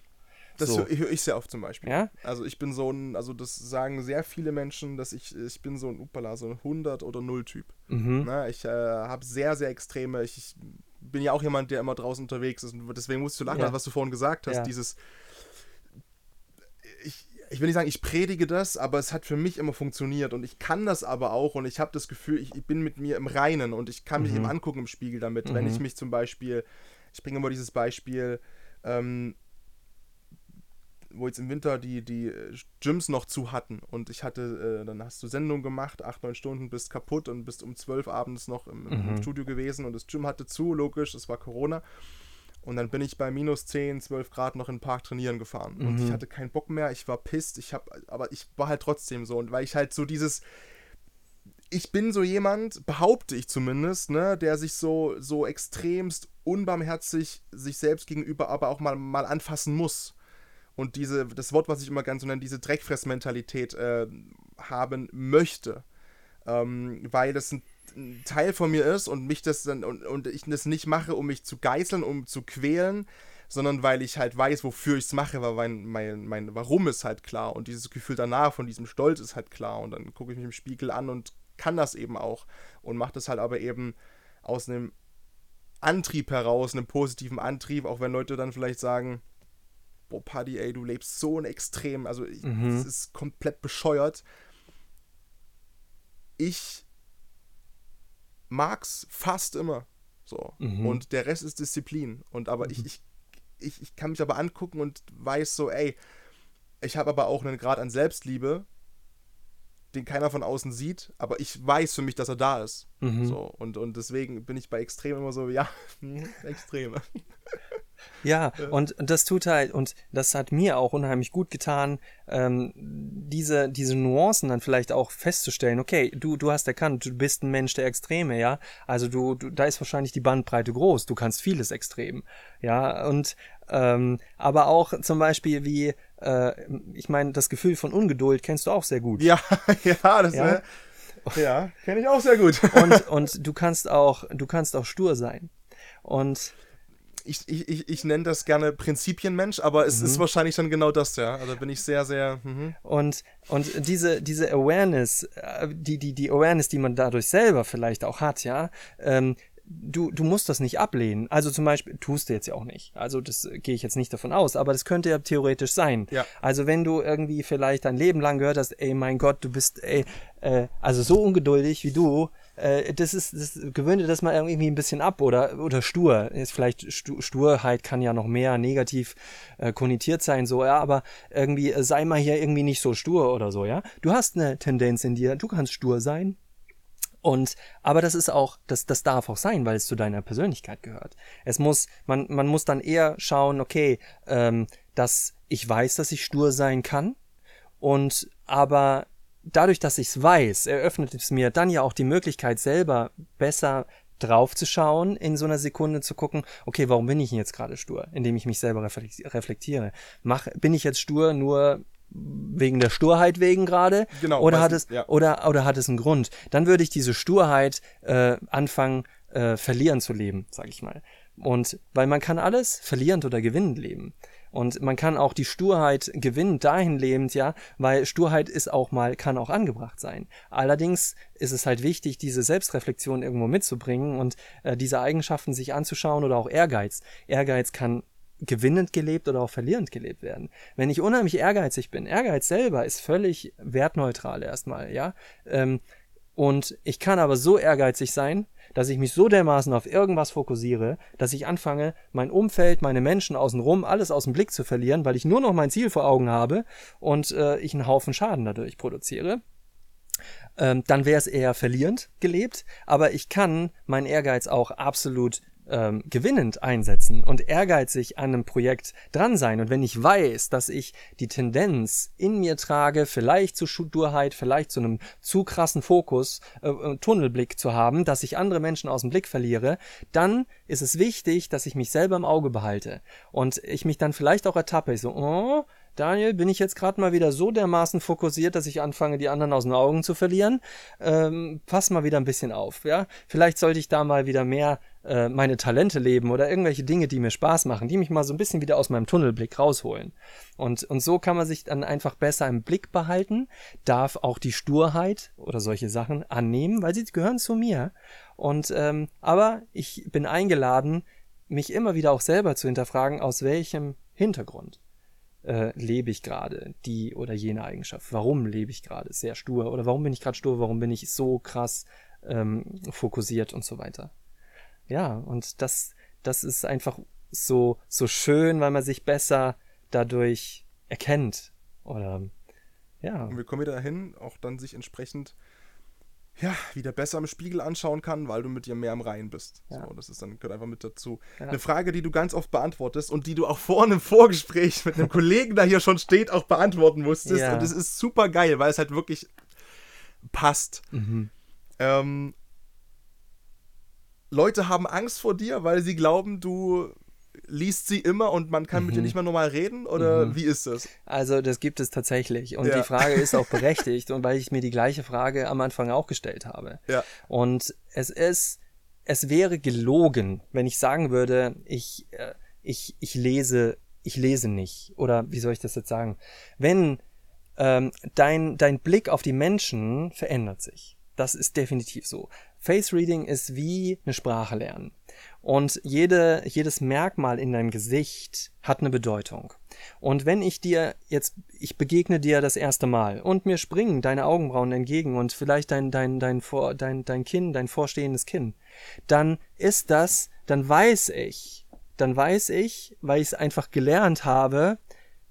Das so. höre ich sehr oft zum Beispiel. Ja? Also ich bin so ein, also das sagen sehr viele Menschen, dass ich, ich bin so ein Upala, so ein 100 oder 0 Typ. Mhm. Na, ich äh, habe sehr, sehr extreme, ich, ich, bin ja auch jemand, der immer draußen unterwegs ist. Und deswegen musst du lachen, ja. was du vorhin gesagt hast, ja. dieses, ich, ich will nicht sagen, ich predige das, aber es hat für mich immer funktioniert und ich kann das aber auch und ich habe das Gefühl, ich, ich, bin mit mir im Reinen und ich kann mich mhm. eben angucken im Spiegel damit. Mhm. Wenn ich mich zum Beispiel, ich bringe immer dieses Beispiel, ähm, wo jetzt im Winter die, die äh, Gyms noch zu hatten und ich hatte, äh, dann hast du Sendung gemacht, acht, neun Stunden, bist kaputt und bist um zwölf abends noch im, mhm. im Studio gewesen und das Gym hatte zu, logisch, es war Corona. Und dann bin ich bei minus 10, 12 Grad noch in den Park trainieren gefahren. Mhm. Und ich mhm. hatte keinen Bock mehr, ich war pisst, ich hab, aber ich war halt trotzdem so. Und weil ich halt so dieses, ich bin so jemand, behaupte ich zumindest, ne, der sich so, so extremst unbarmherzig sich selbst gegenüber aber auch mal, mal anfassen muss. Und diese, das Wort, was ich immer ganz so nenne, diese Dreckfressmentalität äh, haben möchte. Ähm, weil das ein ein Teil von mir ist und mich das dann und, und ich das nicht mache, um mich zu geißeln, um zu quälen, sondern weil ich halt weiß, wofür ich es mache, weil mein, mein, mein Warum ist halt klar und dieses Gefühl danach von diesem Stolz ist halt klar und dann gucke ich mich im Spiegel an und kann das eben auch und mache das halt aber eben aus einem Antrieb heraus, einem positiven Antrieb, auch wenn Leute dann vielleicht sagen, boah, Paddy, ey, du lebst so ein Extrem, also Mhm. das ist komplett bescheuert. Ich mag's fast immer. So. Mhm. Und der Rest ist Disziplin. Und aber ich, ich, ich, ich kann mich aber angucken und weiß so, ey, ich habe aber auch einen Grad an Selbstliebe, den keiner von außen sieht, aber ich weiß für mich, dass er da ist. Mhm. So, und, und deswegen bin ich bei Extrem immer so, ja, Extreme. Ja, und das tut halt, und das hat mir auch unheimlich gut getan, ähm, diese, diese Nuancen dann vielleicht auch festzustellen, okay, du, du hast erkannt, du bist ein Mensch der Extreme, ja. Also du, du, da ist wahrscheinlich die Bandbreite groß, du kannst vieles extrem. Ja, und ähm, aber auch zum Beispiel wie, äh, ich meine, das Gefühl von Ungeduld kennst du auch sehr gut. Ja, ja, das Ja? ja, ja kenne ich auch sehr gut. Und, und du kannst auch, du kannst auch stur sein. Und Ich, ich, ich, ich nenne das gerne Prinzipienmensch, aber es Mhm. ist wahrscheinlich dann genau das, ja. Also bin ich sehr, sehr. Mhm. Und, und diese, diese Awareness, äh, die, die, die Awareness, die man dadurch selber vielleicht auch hat, ja, ähm, du, du musst das nicht ablehnen. Also zum Beispiel, tust du jetzt ja auch nicht. Also das äh, gehe ich jetzt nicht davon aus, aber das könnte ja theoretisch sein. Ja. Also wenn du irgendwie vielleicht dein Leben lang gehört hast, ey mein Gott, du bist, ey, äh, also so ungeduldig wie du, äh, das ist, das gewöhne dir das mal irgendwie ein bisschen ab oder, oder stur. Ist vielleicht Stu- Sturheit kann ja noch mehr negativ äh, konnotiert sein, so, ja, aber irgendwie äh, sei mal hier irgendwie nicht so stur oder so, ja. Du hast eine Tendenz in dir, du kannst stur sein. Und, aber das ist auch, das, das darf auch sein, weil es zu deiner Persönlichkeit gehört. Es muss, man, man muss dann eher schauen, okay, ähm, dass ich weiß, dass ich stur sein kann. Und, aber dadurch, dass ich es weiß, eröffnet es mir dann ja auch die Möglichkeit, selber besser drauf zu schauen, in so einer Sekunde zu gucken, okay, warum bin ich denn jetzt gerade stur, indem ich mich selber reflekti- reflektiere. Mach, bin ich jetzt stur nur wegen der Sturheit wegen gerade? Genau, Oder hat es, ja. oder, oder hat es einen Grund? Dann würde ich diese Sturheit äh, anfangen, äh, verlieren zu leben, sag ich mal. Und weil man kann alles verlierend oder gewinnend leben. Und man kann auch die Sturheit gewinnend dahin lebend, ja, weil Sturheit ist auch mal, kann auch angebracht sein. Allerdings ist es halt wichtig, diese Selbstreflexion irgendwo mitzubringen und äh, diese Eigenschaften sich anzuschauen oder auch Ehrgeiz. Ehrgeiz kann gewinnend gelebt oder auch verlierend gelebt werden. Wenn ich unheimlich ehrgeizig bin, Ehrgeiz selber ist völlig wertneutral erstmal, ja. Ähm, und ich kann aber so ehrgeizig sein, dass ich mich so dermaßen auf irgendwas fokussiere, dass ich anfange, mein Umfeld, meine Menschen außenrum, alles aus dem Blick zu verlieren, weil ich nur noch mein Ziel vor Augen habe und äh, ich einen Haufen Schaden dadurch produziere. Ähm, dann wäre es eher verlierend gelebt, aber ich kann meinen Ehrgeiz auch absolut ähm, gewinnend einsetzen und ehrgeizig an einem Projekt dran sein. Und wenn ich weiß, dass ich die Tendenz in mir trage, vielleicht zu Sturheit, vielleicht zu einem zu krassen Fokus, äh, äh, Tunnelblick zu haben, dass ich andere Menschen aus dem Blick verliere, dann ist es wichtig, dass ich mich selber im Auge behalte und ich mich dann vielleicht auch ertappe. Ich so, oh, Daniel, bin ich jetzt gerade mal wieder so dermaßen fokussiert, dass ich anfange, die anderen aus den Augen zu verlieren? Ähm, pass mal wieder ein bisschen auf, ja? Vielleicht sollte ich da mal wieder mehr äh, meine Talente leben oder irgendwelche Dinge, die mir Spaß machen, die mich mal so ein bisschen wieder aus meinem Tunnelblick rausholen. Und, und so kann man sich dann einfach besser im Blick behalten, darf auch die Sturheit oder solche Sachen annehmen, weil sie gehören zu mir. Und ähm, aber ich bin eingeladen, mich immer wieder auch selber zu hinterfragen, aus welchem Hintergrund äh, lebe ich gerade die oder jene Eigenschaft? Warum lebe ich gerade sehr stur? Oder warum bin ich gerade stur? Warum bin ich so krass ähm, fokussiert und so weiter? Ja, und das, das ist einfach so, so schön, weil man sich besser dadurch erkennt. Oder ja. Und wir kommen wieder dahin, auch dann sich entsprechend ja, wieder besser im Spiegel anschauen kann, weil du mit dir mehr im Reinen bist. Ja. So, das ist dann gehört einfach mit dazu. Ja. Eine Frage, die du ganz oft beantwortest und die du auch vor einem Vorgespräch mit einem Kollegen, der hier schon steht, auch beantworten musstest. Ja. Und es ist super geil, weil es halt wirklich passt. Mhm. Ähm, Leute haben Angst vor dir, weil sie glauben, du liest sie immer und man kann mit dir nicht mehr normal reden? Oder wie ist das? Also das gibt es tatsächlich. Und Ja. die Frage ist auch berechtigt und weil ich mir die gleiche Frage am Anfang auch gestellt habe. Ja. Und es ist, es wäre gelogen, wenn ich sagen würde, ich, äh, ich, ich lese, ich lese nicht. Oder wie soll ich das jetzt sagen? Wenn ähm, dein, dein Blick auf die Menschen verändert sich. Das ist definitiv so. Face Reading ist wie eine Sprache lernen. Und jede, jedes Merkmal in deinem Gesicht hat eine Bedeutung. Und wenn ich dir jetzt, ich begegne dir das erste Mal und mir springen deine Augenbrauen entgegen und vielleicht dein, dein, dein, dein, dein, dein Kinn, dein vorstehendes Kinn, dann ist das, dann weiß ich, dann weiß ich, weil ich es einfach gelernt habe,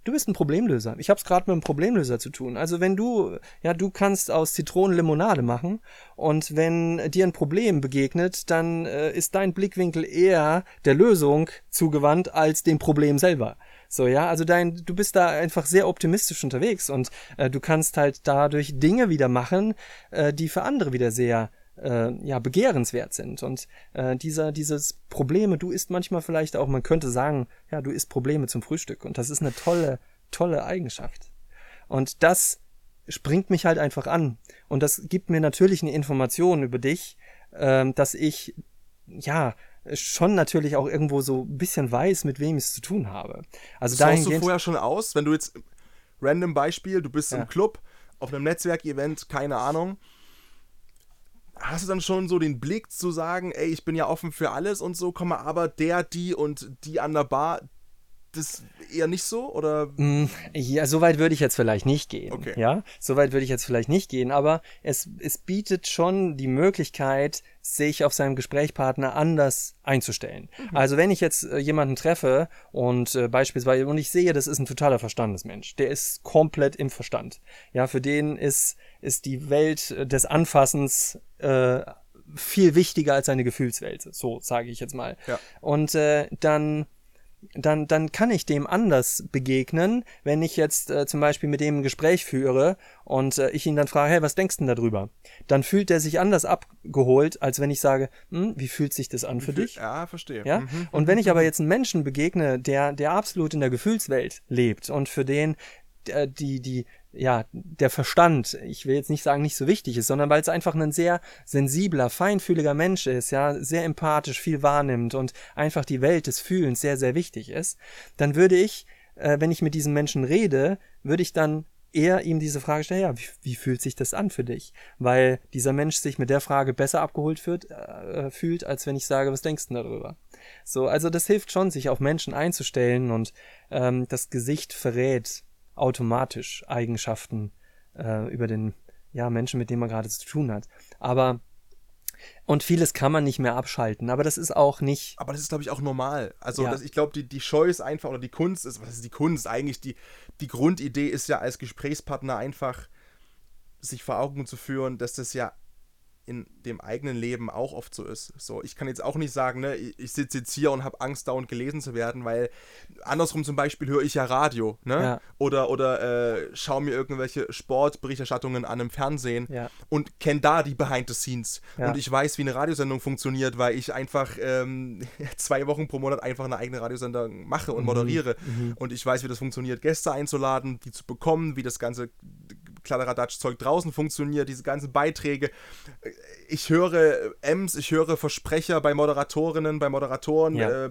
du bist ein Problemlöser. Ich habe es gerade mit einem Problemlöser zu tun. Also wenn du, ja, du kannst aus Zitronen Limonade machen und wenn dir ein Problem begegnet, dann äh, ist dein Blickwinkel eher der Lösung zugewandt als dem Problem selber. So, ja, also dein, du bist da einfach sehr optimistisch unterwegs und äh, du kannst halt dadurch Dinge wieder machen, äh, die für andere wieder sehr äh, ja, begehrenswert sind. Und äh, dieser, dieses Probleme, du isst manchmal vielleicht auch, man könnte sagen, ja, du isst Probleme zum Frühstück. Und das ist eine tolle, tolle Eigenschaft. Und das springt mich halt einfach an. Und das gibt mir natürlich eine Information über dich, äh, dass ich, ja, schon natürlich auch irgendwo so ein bisschen weiß, mit wem ich es zu tun habe. Also da du vorher schon aus, wenn du jetzt random Beispiel, du bist ja. im Club auf einem Netzwerkevent, keine Ahnung, hast du dann schon so den Blick zu sagen, ey, ich bin ja offen für alles und so, komme aber der, die und die an der Bar, das eher nicht so oder? Mm, ja, so weit würde ich jetzt vielleicht nicht gehen. Okay. Ja, so weit würde ich jetzt vielleicht nicht gehen, aber es, es bietet schon die Möglichkeit, sich auf seinem Gesprächspartner anders einzustellen. Mhm. Also wenn ich jetzt äh, jemanden treffe und äh, beispielsweise und ich sehe, das ist ein totaler Verstandesmensch, der ist komplett im Verstand. Ja, für den ist ist die Welt äh, des Anfassens äh, viel wichtiger als seine Gefühlswelt. So sage ich jetzt mal. Ja. Und äh, dann dann, dann kann ich dem anders begegnen, wenn ich jetzt äh, zum Beispiel mit dem ein Gespräch führe und äh, ich ihn dann frage, hey, was denkst du denn darüber? Dann fühlt er sich anders abgeholt, als wenn ich sage, hm, wie fühlt sich das an für dich? Ja, verstehe. Ja? Mhm. Und wenn ich aber jetzt einen Menschen begegne, der, der absolut in der Gefühlswelt lebt und für den äh, die, die, ja, der Verstand, ich will jetzt nicht sagen, nicht so wichtig ist, sondern weil es einfach ein sehr sensibler, feinfühliger Mensch ist, ja, sehr empathisch, viel wahrnimmt und einfach die Welt des Fühlens sehr, sehr wichtig ist, dann würde ich, äh, wenn ich mit diesem Menschen rede, würde ich dann eher ihm diese Frage stellen, ja, wie, wie, fühlt sich das an für dich? Weil dieser Mensch sich mit der Frage besser abgeholt fühlt, äh, fühlt, als wenn ich sage, was denkst du darüber? So, also das hilft schon, sich auf Menschen einzustellen und ähm, das Gesicht verrät automatisch Eigenschaften äh, über den ja, Menschen, mit dem man gerade zu tun hat. Aber und vieles kann man nicht mehr abschalten, aber das ist auch nicht. Aber das ist, glaube ich, auch normal. Also, ja. das, ich glaube, die, die Scheu ist einfach, oder die Kunst ist, was ist die Kunst? Eigentlich die, die Grundidee ist ja als Gesprächspartner einfach, sich vor Augen zu führen, dass das ja in dem eigenen Leben auch oft so ist. So, ich kann jetzt auch nicht sagen, ne, ich, sitze jetzt hier und habe Angst, dauernd gelesen zu werden, weil andersrum zum Beispiel höre ich ja Radio, ne? Ja. Oder, oder äh, schaue mir irgendwelche Sportberichterstattungen an im Fernsehen ja. und kenne da die Behind the Scenes. Ja. Und ich weiß, wie eine Radiosendung funktioniert, weil ich einfach ähm, zwei Wochen pro Monat einfach eine eigene Radiosendung mache und mhm. moderiere. Mhm. Und ich weiß, wie das funktioniert, Gäste einzuladen, die zu bekommen, wie das ganze Kladderadatsch-Zeug draußen funktioniert, diese ganzen Beiträge. Ich höre Ems, ich höre Versprecher bei Moderatorinnen, bei Moderatoren, ja. äh,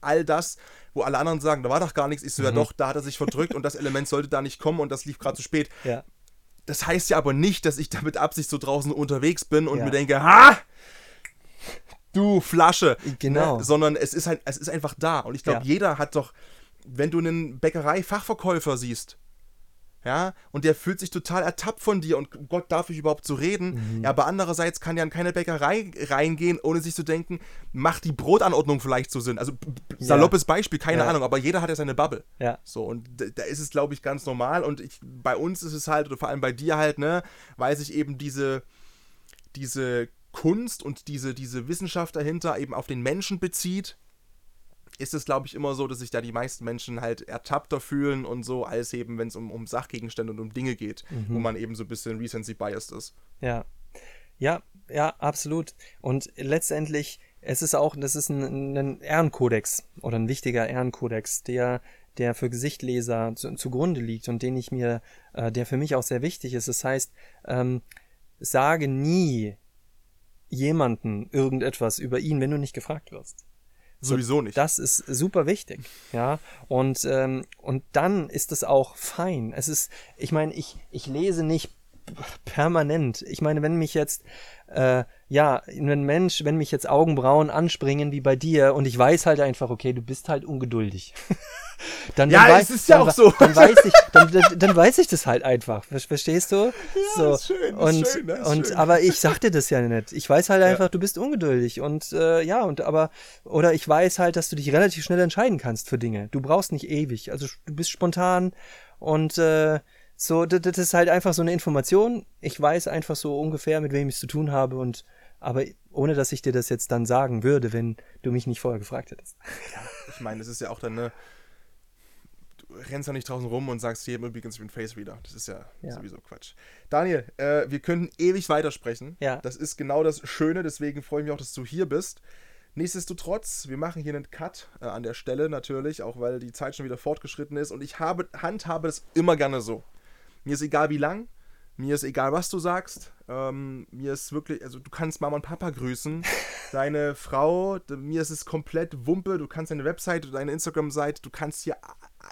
all das, wo alle anderen sagen, da war doch gar nichts. Ich so, mhm. ja doch, da hat er sich verdrückt und das Element sollte da nicht kommen und das lief gerade zu spät. Ja. Das heißt ja aber nicht, dass ich da mit Absicht so draußen unterwegs bin und ja. mir denke, ha! Du Flasche! Genau. Ne? Sondern es ist, halt, es ist einfach da. Und ich glaube, jeder hat doch, wenn du einen Bäckerei-Fachverkäufer siehst, ja, und der fühlt sich total ertappt von dir und Gott, darf ich überhaupt so reden? Mhm. Ja, aber andererseits kann ja in keine Bäckerei reingehen, ohne sich zu denken, macht die Brotanordnung vielleicht so Sinn? Also saloppes ja. Beispiel, keine ja. Ahnung, aber jeder hat ja seine Bubble. Ja. So, und da ist es, glaube ich, ganz normal und ich, bei uns ist es halt, oder vor allem bei dir halt, ne, weil sich eben diese, diese Kunst und diese, diese Wissenschaft dahinter eben auf den Menschen bezieht ist es, glaube ich, immer so, dass sich da die meisten Menschen halt ertappter fühlen und so, als eben, wenn es um, um Sachgegenstände und um Dinge geht, mhm. wo man eben so ein bisschen recency biased ist. Ja. Ja, ja, absolut. Und letztendlich, es ist auch, das ist ein, ein Ehrenkodex oder ein wichtiger Ehrenkodex, der, der für Gesichtleser zu, zugrunde liegt und den ich mir, äh, der für mich auch sehr wichtig ist. Das heißt, ähm, sage nie jemanden irgendetwas über ihn, wenn du nicht gefragt wirst. Sowieso nicht. Das ist super wichtig, ja. Und, ähm, und dann ist es auch fein. Es ist, ich meine, ich, ich lese nicht permanent. Ich meine, wenn mich jetzt äh, ja, ein Mensch, wenn mich jetzt Augenbrauen anspringen wie bei dir und ich weiß halt einfach, okay, du bist halt ungeduldig. dann, ja, dann es ist ja dann, auch so. Dann weiß ich, dann, dann, weiß ich das halt einfach. Verstehst du? Ja, so. ist schön, ist und, schön, ist und schön. aber ich sag dir das ja nicht. Ich weiß halt einfach, du bist ungeduldig und äh, ja und aber oder ich weiß halt, dass du dich relativ schnell entscheiden kannst für Dinge. Du brauchst nicht ewig. Also du bist spontan und äh, so, das, das ist halt einfach so eine Information. Ich weiß einfach so ungefähr, mit wem ich es zu tun habe und aber ohne dass ich dir das jetzt dann sagen würde, wenn du mich nicht vorher gefragt hättest. Ich meine, das ist ja auch dann eine. Du rennst ja nicht draußen rum und sagst jedem übrigens, ich bin Face Reader. Das ist ja, Ja. sowieso Quatsch. Daniel, äh, wir können ewig weitersprechen. Ja. Das ist genau das Schöne, deswegen freue ich mich auch, dass du hier bist. Nichtsdestotrotz, wir machen hier einen Cut äh, an der Stelle natürlich, auch weil die Zeit schon wieder fortgeschritten ist und ich habe, handhabe das immer gerne so. Mir ist egal wie lang, mir ist egal was du sagst, ähm, mir ist wirklich, also du kannst Mama und Papa grüßen, deine Frau, mir ist es komplett Wumpe, du kannst deine Website oder deine Instagram-Seite, du kannst hier,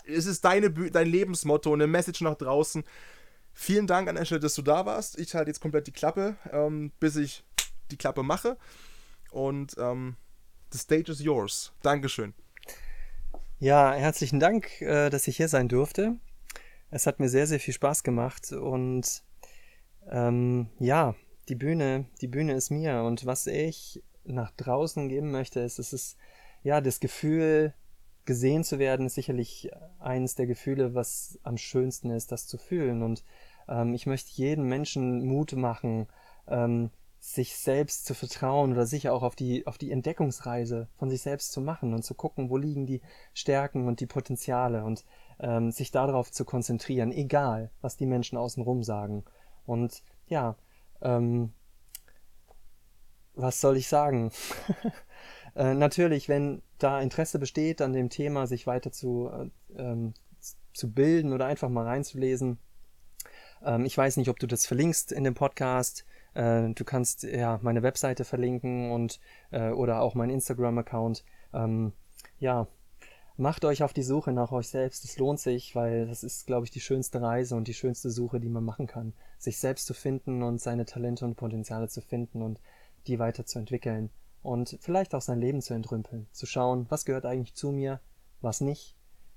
es ist deine, dein Lebensmotto, eine Message nach draußen. Vielen Dank an der Stelle, dass du da warst. Ich halte jetzt komplett die Klappe, ähm, bis ich die Klappe mache. Und ähm, the stage is yours. Dankeschön. Ja, herzlichen Dank, äh, dass ich hier sein durfte. Es hat mir sehr, sehr viel Spaß gemacht und ähm, ja, die Bühne, die Bühne ist mir und was ich nach draußen geben möchte, ist, es ist ja das Gefühl, gesehen zu werden, ist sicherlich eines der Gefühle, was am schönsten ist, das zu fühlen und ähm, ich möchte jedem Menschen Mut machen, ähm, sich selbst zu vertrauen oder sich auch auf die, auf die Entdeckungsreise von sich selbst zu machen und zu gucken, wo liegen die Stärken und die Potenziale und ähm, sich darauf zu konzentrieren, egal was die Menschen außenrum sagen. Und ja, ähm, was soll ich sagen? äh, natürlich, wenn da Interesse besteht an dem Thema, sich weiter zu, äh, ähm, zu bilden oder einfach mal reinzulesen, ähm, ich weiß nicht, ob du das verlinkst in dem Podcast. Äh, du kannst ja meine Webseite verlinken und äh, oder auch meinen Instagram-Account. Ähm, ja, macht euch auf die Suche nach euch selbst. Es lohnt sich, weil das ist, glaube ich, die schönste Reise und die schönste Suche, die man machen kann. Sich selbst zu finden und seine Talente und Potenziale zu finden und die weiterzuentwickeln und vielleicht auch sein Leben zu entrümpeln. Zu schauen, was gehört eigentlich zu mir, was nicht.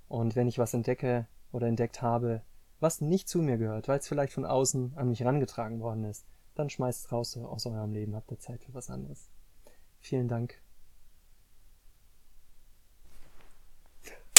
Und wenn ich was entdecke oder entdeckt habe, was nicht zu mir gehört, weil es vielleicht von außen an mich herangetragen worden ist, dann schmeißt es raus aus eurem Leben, habt ihr Zeit für was anderes. Vielen Dank